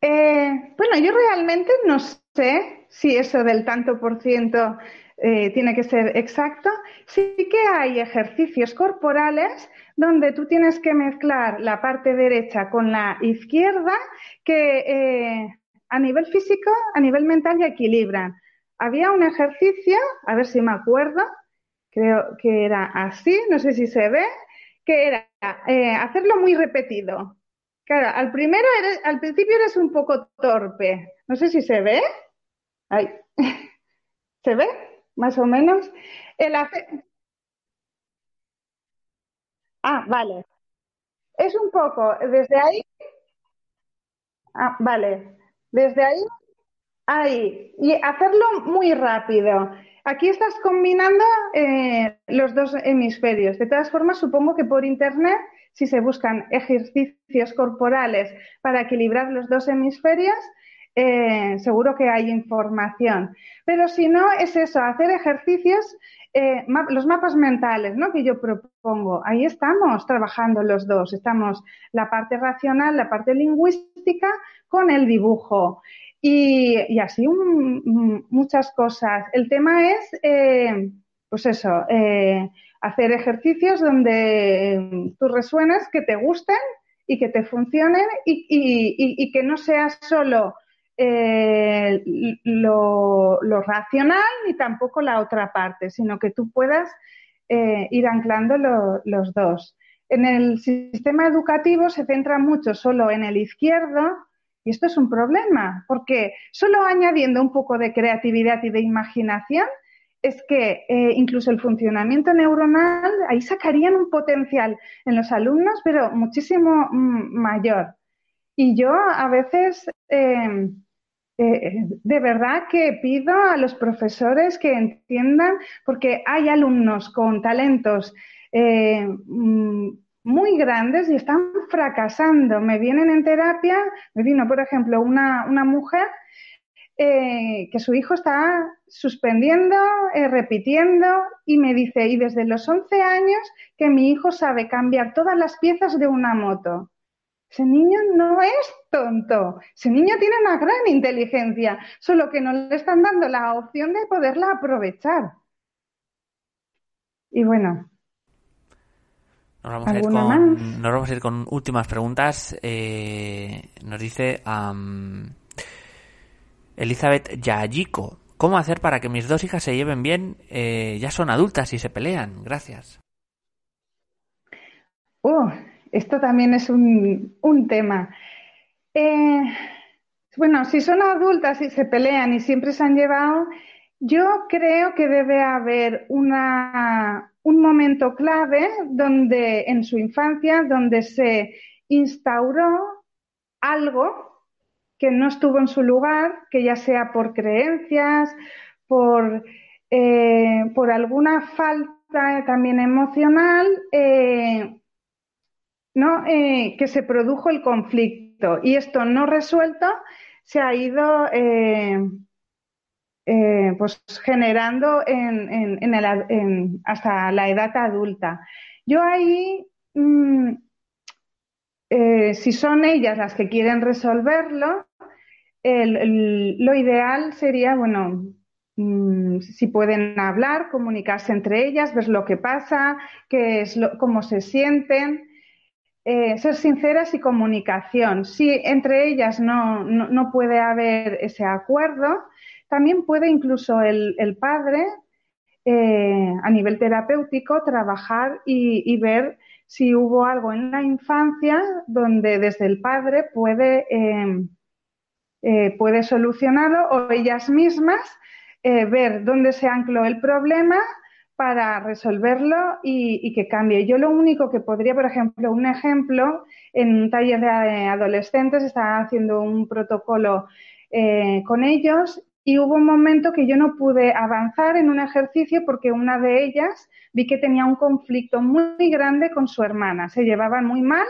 Eh, bueno, yo realmente no sé si eso del tanto por ciento eh, tiene que ser exacto. Sí que hay ejercicios corporales donde tú tienes que mezclar la parte derecha con la izquierda que eh, a nivel físico, a nivel mental ya equilibran. Había un ejercicio, a ver si me acuerdo, creo que era así, no sé si se ve, que era hacerlo muy repetido. Claro, al primero al principio eres un poco torpe. No sé si se ve. Ahí. [laughs] ¿Se ve? Más o menos. El Ah, vale. Es un poco, desde ahí. Ah, vale. Desde ahí, ahí. Y hacerlo muy rápido. Aquí estás combinando eh, los dos hemisferios. De todas formas, supongo que por internet si se buscan ejercicios corporales para equilibrar los dos hemisferios, eh, seguro que hay información. Pero si no, es eso, hacer ejercicios, eh, los mapas mentales ¿no? que yo propongo. Ahí estamos trabajando los dos. Estamos la parte racional, la parte lingüística con el dibujo. Y, así muchas cosas. El tema es, eh, pues eso, hacer ejercicios donde tú resuenes, que te gusten y que te funcionen y, que no sea solo eh, lo, racional ni tampoco la otra parte, sino que tú puedas eh, ir anclando los dos. En el sistema educativo se centra mucho solo en el izquierdo y esto es un problema, porque solo añadiendo un poco de creatividad y de imaginación es que eh, incluso el funcionamiento neuronal, ahí sacarían un potencial en los alumnos, pero muchísimo mm, mayor. Y yo a veces, em, eh, de verdad que pido a los profesores que entiendan, porque hay alumnos con talentos eh, mm, muy grandes y están fracasando. Me vienen en terapia, me vino, por ejemplo, una, una mujer eh, que su hijo está suspendiendo, eh, repitiendo y me dice, y desde los 11 años que mi hijo sabe cambiar todas las piezas de una moto. Ese niño no es tonto, ese niño tiene una gran inteligencia, solo que no le están dando la opción de poderla aprovechar. Y bueno, nos vamos, a ir, con, nos vamos a ir con últimas preguntas. Eh, nos dice Elizabeth Yayiko. ¿Cómo hacer para que mis dos hijas se lleven bien? Eh, ya son adultas y se pelean. Gracias. Uh, esto también es un, tema. Eh, bueno, si son adultas y se pelean y siempre se han llevado, yo creo que debe haber una, un momento clave donde en su infancia, donde se instauró algo que no estuvo en su lugar, que ya sea por creencias, por, eh, por alguna falta también emocional, eh, ¿no? Eh, que se produjo el conflicto. Y esto no resuelto se ha ido pues generando en, en, hasta la edad adulta. Yo ahí mm, eh, si son ellas las que quieren resolverlo, lo ideal sería, bueno, mm, si pueden hablar, comunicarse entre ellas, ver lo que pasa, qué es cómo se sienten, eh, ser sinceras y comunicación. Si entre ellas no, no, puede haber ese acuerdo, también puede incluso el, padre, eh, a nivel terapéutico, trabajar y ver si hubo algo en la infancia donde desde el padre puede, em, eh, puede solucionarlo o ellas mismas eh, ver dónde se ancló el problema para resolverlo y, que cambie. Yo lo único que podría, por ejemplo, un ejemplo, en un taller de adolescentes, estaba haciendo un protocolo con ellos y hubo un momento que yo no pude avanzar en un ejercicio porque una de ellas vi que tenía un conflicto muy grande con su hermana, se llevaban muy mal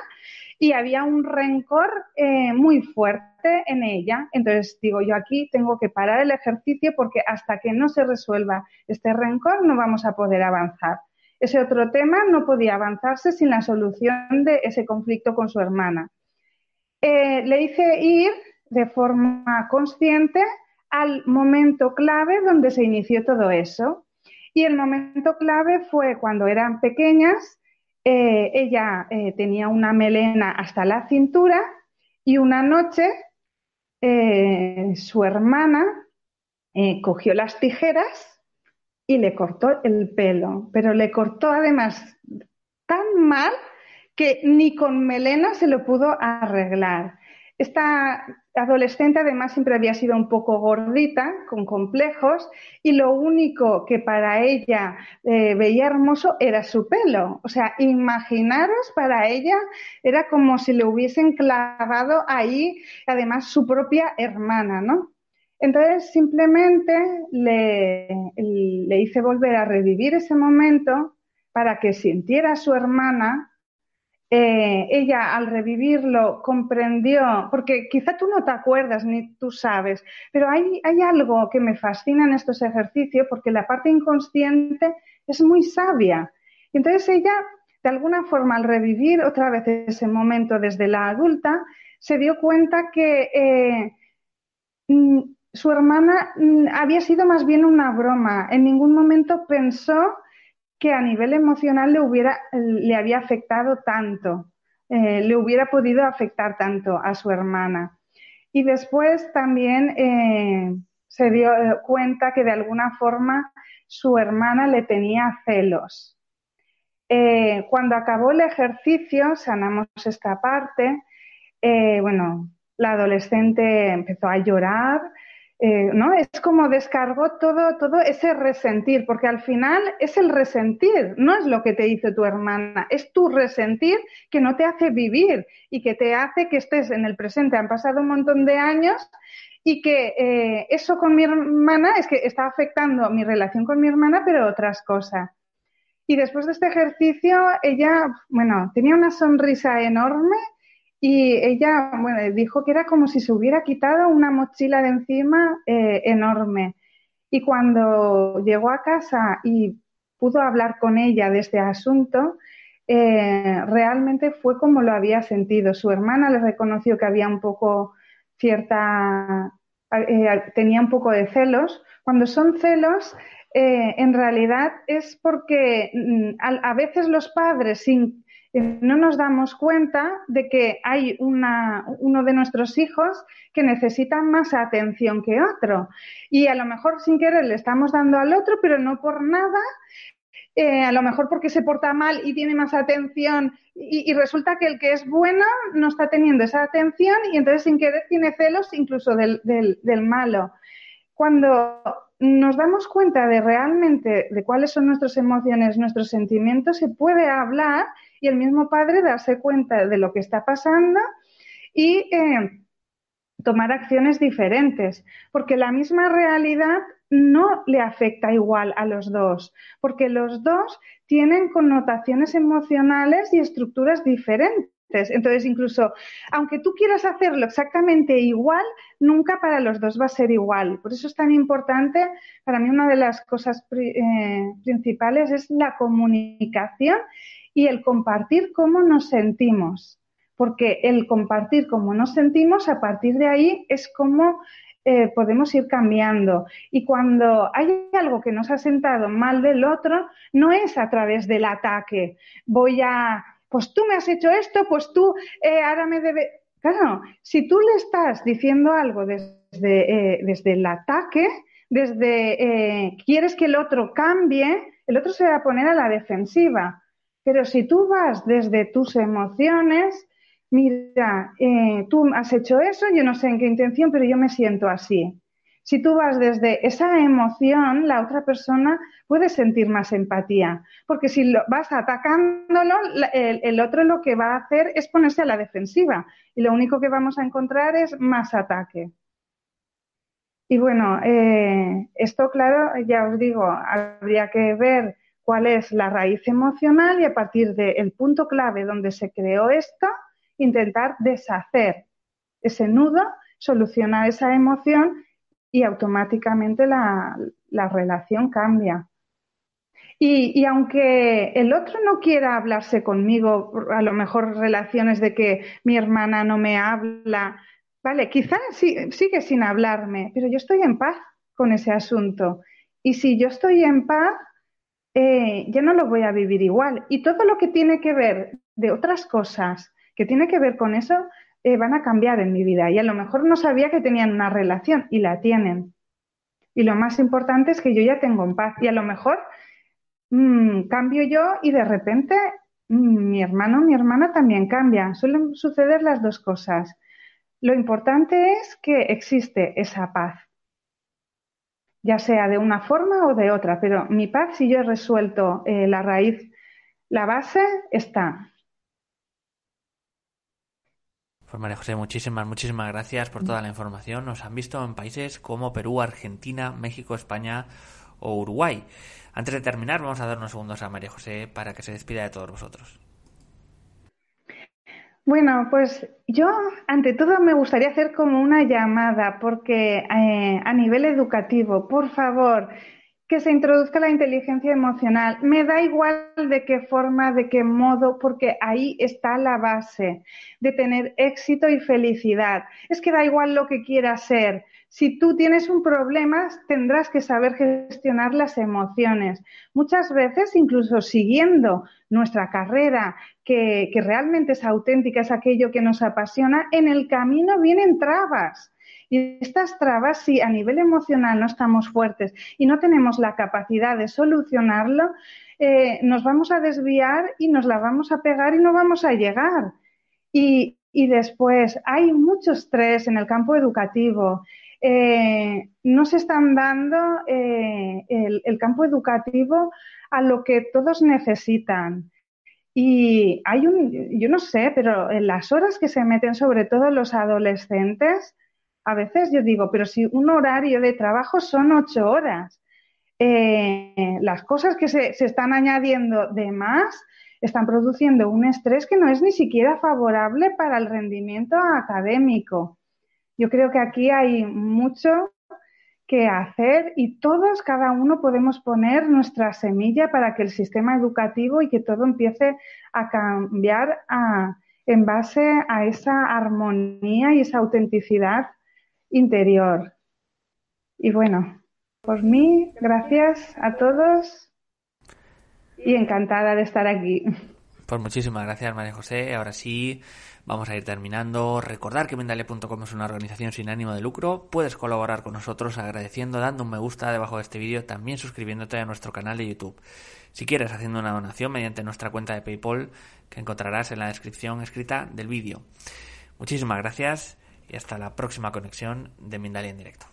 y había un rencor eh, muy fuerte en ella. Entonces digo, yo aquí tengo que parar el ejercicio porque hasta que no se resuelva este rencor no vamos a poder avanzar. Ese otro tema no podía avanzarse sin la solución de ese conflicto con su hermana. Eh, le hice ir de forma consciente al momento clave donde se inició todo eso. Y el momento clave fue cuando eran pequeñas, eh, ella eh, tenía una melena hasta la cintura y una noche su hermana cogió las tijeras y le cortó el pelo, pero le cortó además tan mal que ni con melena se lo pudo arreglar. Esta adolescente además siempre había sido un poco gordita, con complejos, y lo único que para ella eh, veía hermoso era su pelo. O sea, imaginaros, para ella era como si le hubiesen clavado ahí, además, su propia hermana, ¿no? Entonces simplemente le, le hice volver a revivir ese momento para que sintiera a su hermana eh, ella al revivirlo comprendió, porque quizá tú no te acuerdas ni tú sabes, pero hay, hay algo que me fascina en estos ejercicios porque la parte inconsciente es muy sabia. Entonces ella, de alguna forma, al revivir otra vez ese momento desde la adulta, se dio cuenta que eh, mm, su hermana mm, había sido más bien una broma. En ningún momento pensó que a nivel emocional le, hubiera, le había afectado tanto, eh, le hubiera podido afectar tanto a su hermana. Y después también eh, se dio eh, cuenta que de alguna forma su hermana le tenía celos. cuando acabó el ejercicio, sanamos esta parte, bueno, la adolescente empezó a llorar, eh, ¿no? Es como descargó todo, todo ese resentir, porque al final es el resentir, no es lo que te hizo tu hermana, es tu resentir que no te hace vivir y que te hace que estés en el presente. Han pasado un montón de años y que eh, eso con mi hermana es que está afectando mi relación con mi hermana, pero otras cosas. Y después de este ejercicio, ella, bueno, tenía una sonrisa enorme y ella bueno, dijo que era como si se hubiera quitado una mochila de encima eh, enorme. Y cuando llegó a casa y pudo hablar con ella de este asunto, eh, realmente fue como lo había sentido. Su hermana le reconoció que había un poco cierta, eh, tenía un poco de celos. Cuando son celos, en realidad es porque mm, a, a, veces los padres, sin no nos damos cuenta de que hay uno de nuestros hijos que necesita más atención que otro. Y a lo mejor sin querer le estamos dando al otro, pero no por nada. Eh, a lo mejor porque se porta mal y tiene más atención y, resulta que el que es bueno no está teniendo esa atención y entonces sin querer tiene celos incluso del, del malo. Cuando nos damos cuenta de realmente de cuáles son nuestras emociones, nuestros sentimientos, se puede hablar y el mismo padre darse cuenta de lo que está pasando y eh, tomar acciones diferentes, porque la misma realidad no le afecta igual a los dos, porque los dos tienen connotaciones emocionales y estructuras diferentes. Entonces, incluso, aunque tú quieras hacerlo exactamente igual, nunca para los dos va a ser igual. Por eso es tan importante, para mí una de las cosas eh, principales es la comunicación y el compartir cómo nos sentimos, porque el compartir cómo nos sentimos, a partir de ahí es como eh, podemos ir cambiando. Y cuando hay algo que nos ha sentado mal del otro, no es a través del ataque. Voy a, pues tú me has hecho esto, pues tú eh, ahora me debe. Claro, si tú le estás diciendo algo desde, eh, desde el ataque, desde quieres que el otro cambie, el otro se va a poner a la defensiva. Pero si tú vas desde tus emociones, mira, eh, tú has hecho eso, yo no sé en qué intención, pero yo me siento así. Si tú vas desde esa emoción, la otra persona puede sentir más empatía, porque si lo, vas atacándolo, el, el, otro lo que va a hacer es ponerse a la defensiva y lo único que vamos a encontrar es más ataque. Y bueno, eh, esto, claro, ya os digo, habría que ver cuál es la raíz emocional y a partir del punto clave donde se creó esto, intentar deshacer ese nudo, solucionar esa emoción y automáticamente la, relación cambia. Y, y, aunque el otro no quiera hablarse conmigo, a lo mejor relaciones de que mi hermana no me habla, vale, quizás sigue sin hablarme, pero yo estoy en paz con ese asunto. Y si yo estoy en paz, eh, ya no lo voy a vivir igual. Y todo lo que tiene que ver de otras cosas que tiene que ver con eso, eh, van a cambiar en mi vida. Y a lo mejor no sabía que tenían una relación y la tienen. Y lo más importante es que yo ya tengo en paz. Y a lo mejor mm, cambio yo y de repente mm, mi hermano, mi hermana también cambia. Suelen suceder las dos cosas. Lo importante es que existe esa paz, ya sea de una forma o de otra, pero mi paz, si yo he resuelto eh, la raíz, la base, está. Pues María José, muchísimas, muchísimas gracias por toda la información. Nos han visto en países como Perú, Argentina, México, España o Uruguay. Antes de terminar, vamos a dar unos segundos a María José para que se despida de todos vosotros. Bueno, pues yo ante todo me gustaría hacer como una llamada porque eh, a nivel educativo, por favor, que se introduzca la inteligencia emocional. Me da igual de qué forma, de qué modo, porque ahí está la base de tener éxito y felicidad. Es que da igual lo que quieras ser. Si tú tienes un problema, tendrás que saber gestionar las emociones. Muchas veces, incluso siguiendo nuestra carrera, que, realmente es auténtica, es aquello que nos apasiona, en el camino vienen trabas y estas trabas, si a nivel emocional no estamos fuertes y no tenemos la capacidad de solucionarlo, eh, nos vamos a desviar y nos la vamos a pegar y no vamos a llegar. Y, después, hay mucho estrés en el campo educativo. Eh, no se están dando eh, el, campo educativo a lo que todos necesitan. Y hay un, yo no sé, pero en las horas que se meten, sobre todo los adolescentes, a veces yo digo, pero si un horario de trabajo son ocho horas, eh, las cosas que se, están añadiendo de más están produciendo un estrés que no es ni siquiera favorable para el rendimiento académico. Yo creo que aquí hay mucho que hacer y todos, cada uno, podemos poner nuestra semilla para que el sistema educativo y que todo empiece a cambiar en base a esa armonía y esa autenticidad interior. Y bueno, por mí, gracias a todos y encantada de estar aquí. Pues muchísimas gracias, María José. Ahora sí, vamos a ir terminando. Recordar que Mendalia.com es una organización sin ánimo de lucro. Puedes colaborar con nosotros agradeciendo, dando un me gusta debajo de este vídeo, también suscribiéndote a nuestro canal de YouTube. Si quieres, haciendo una donación mediante nuestra cuenta de PayPal, que encontrarás en la descripción escrita del vídeo. Muchísimas gracias y hasta la próxima conexión de Mindalia en directo.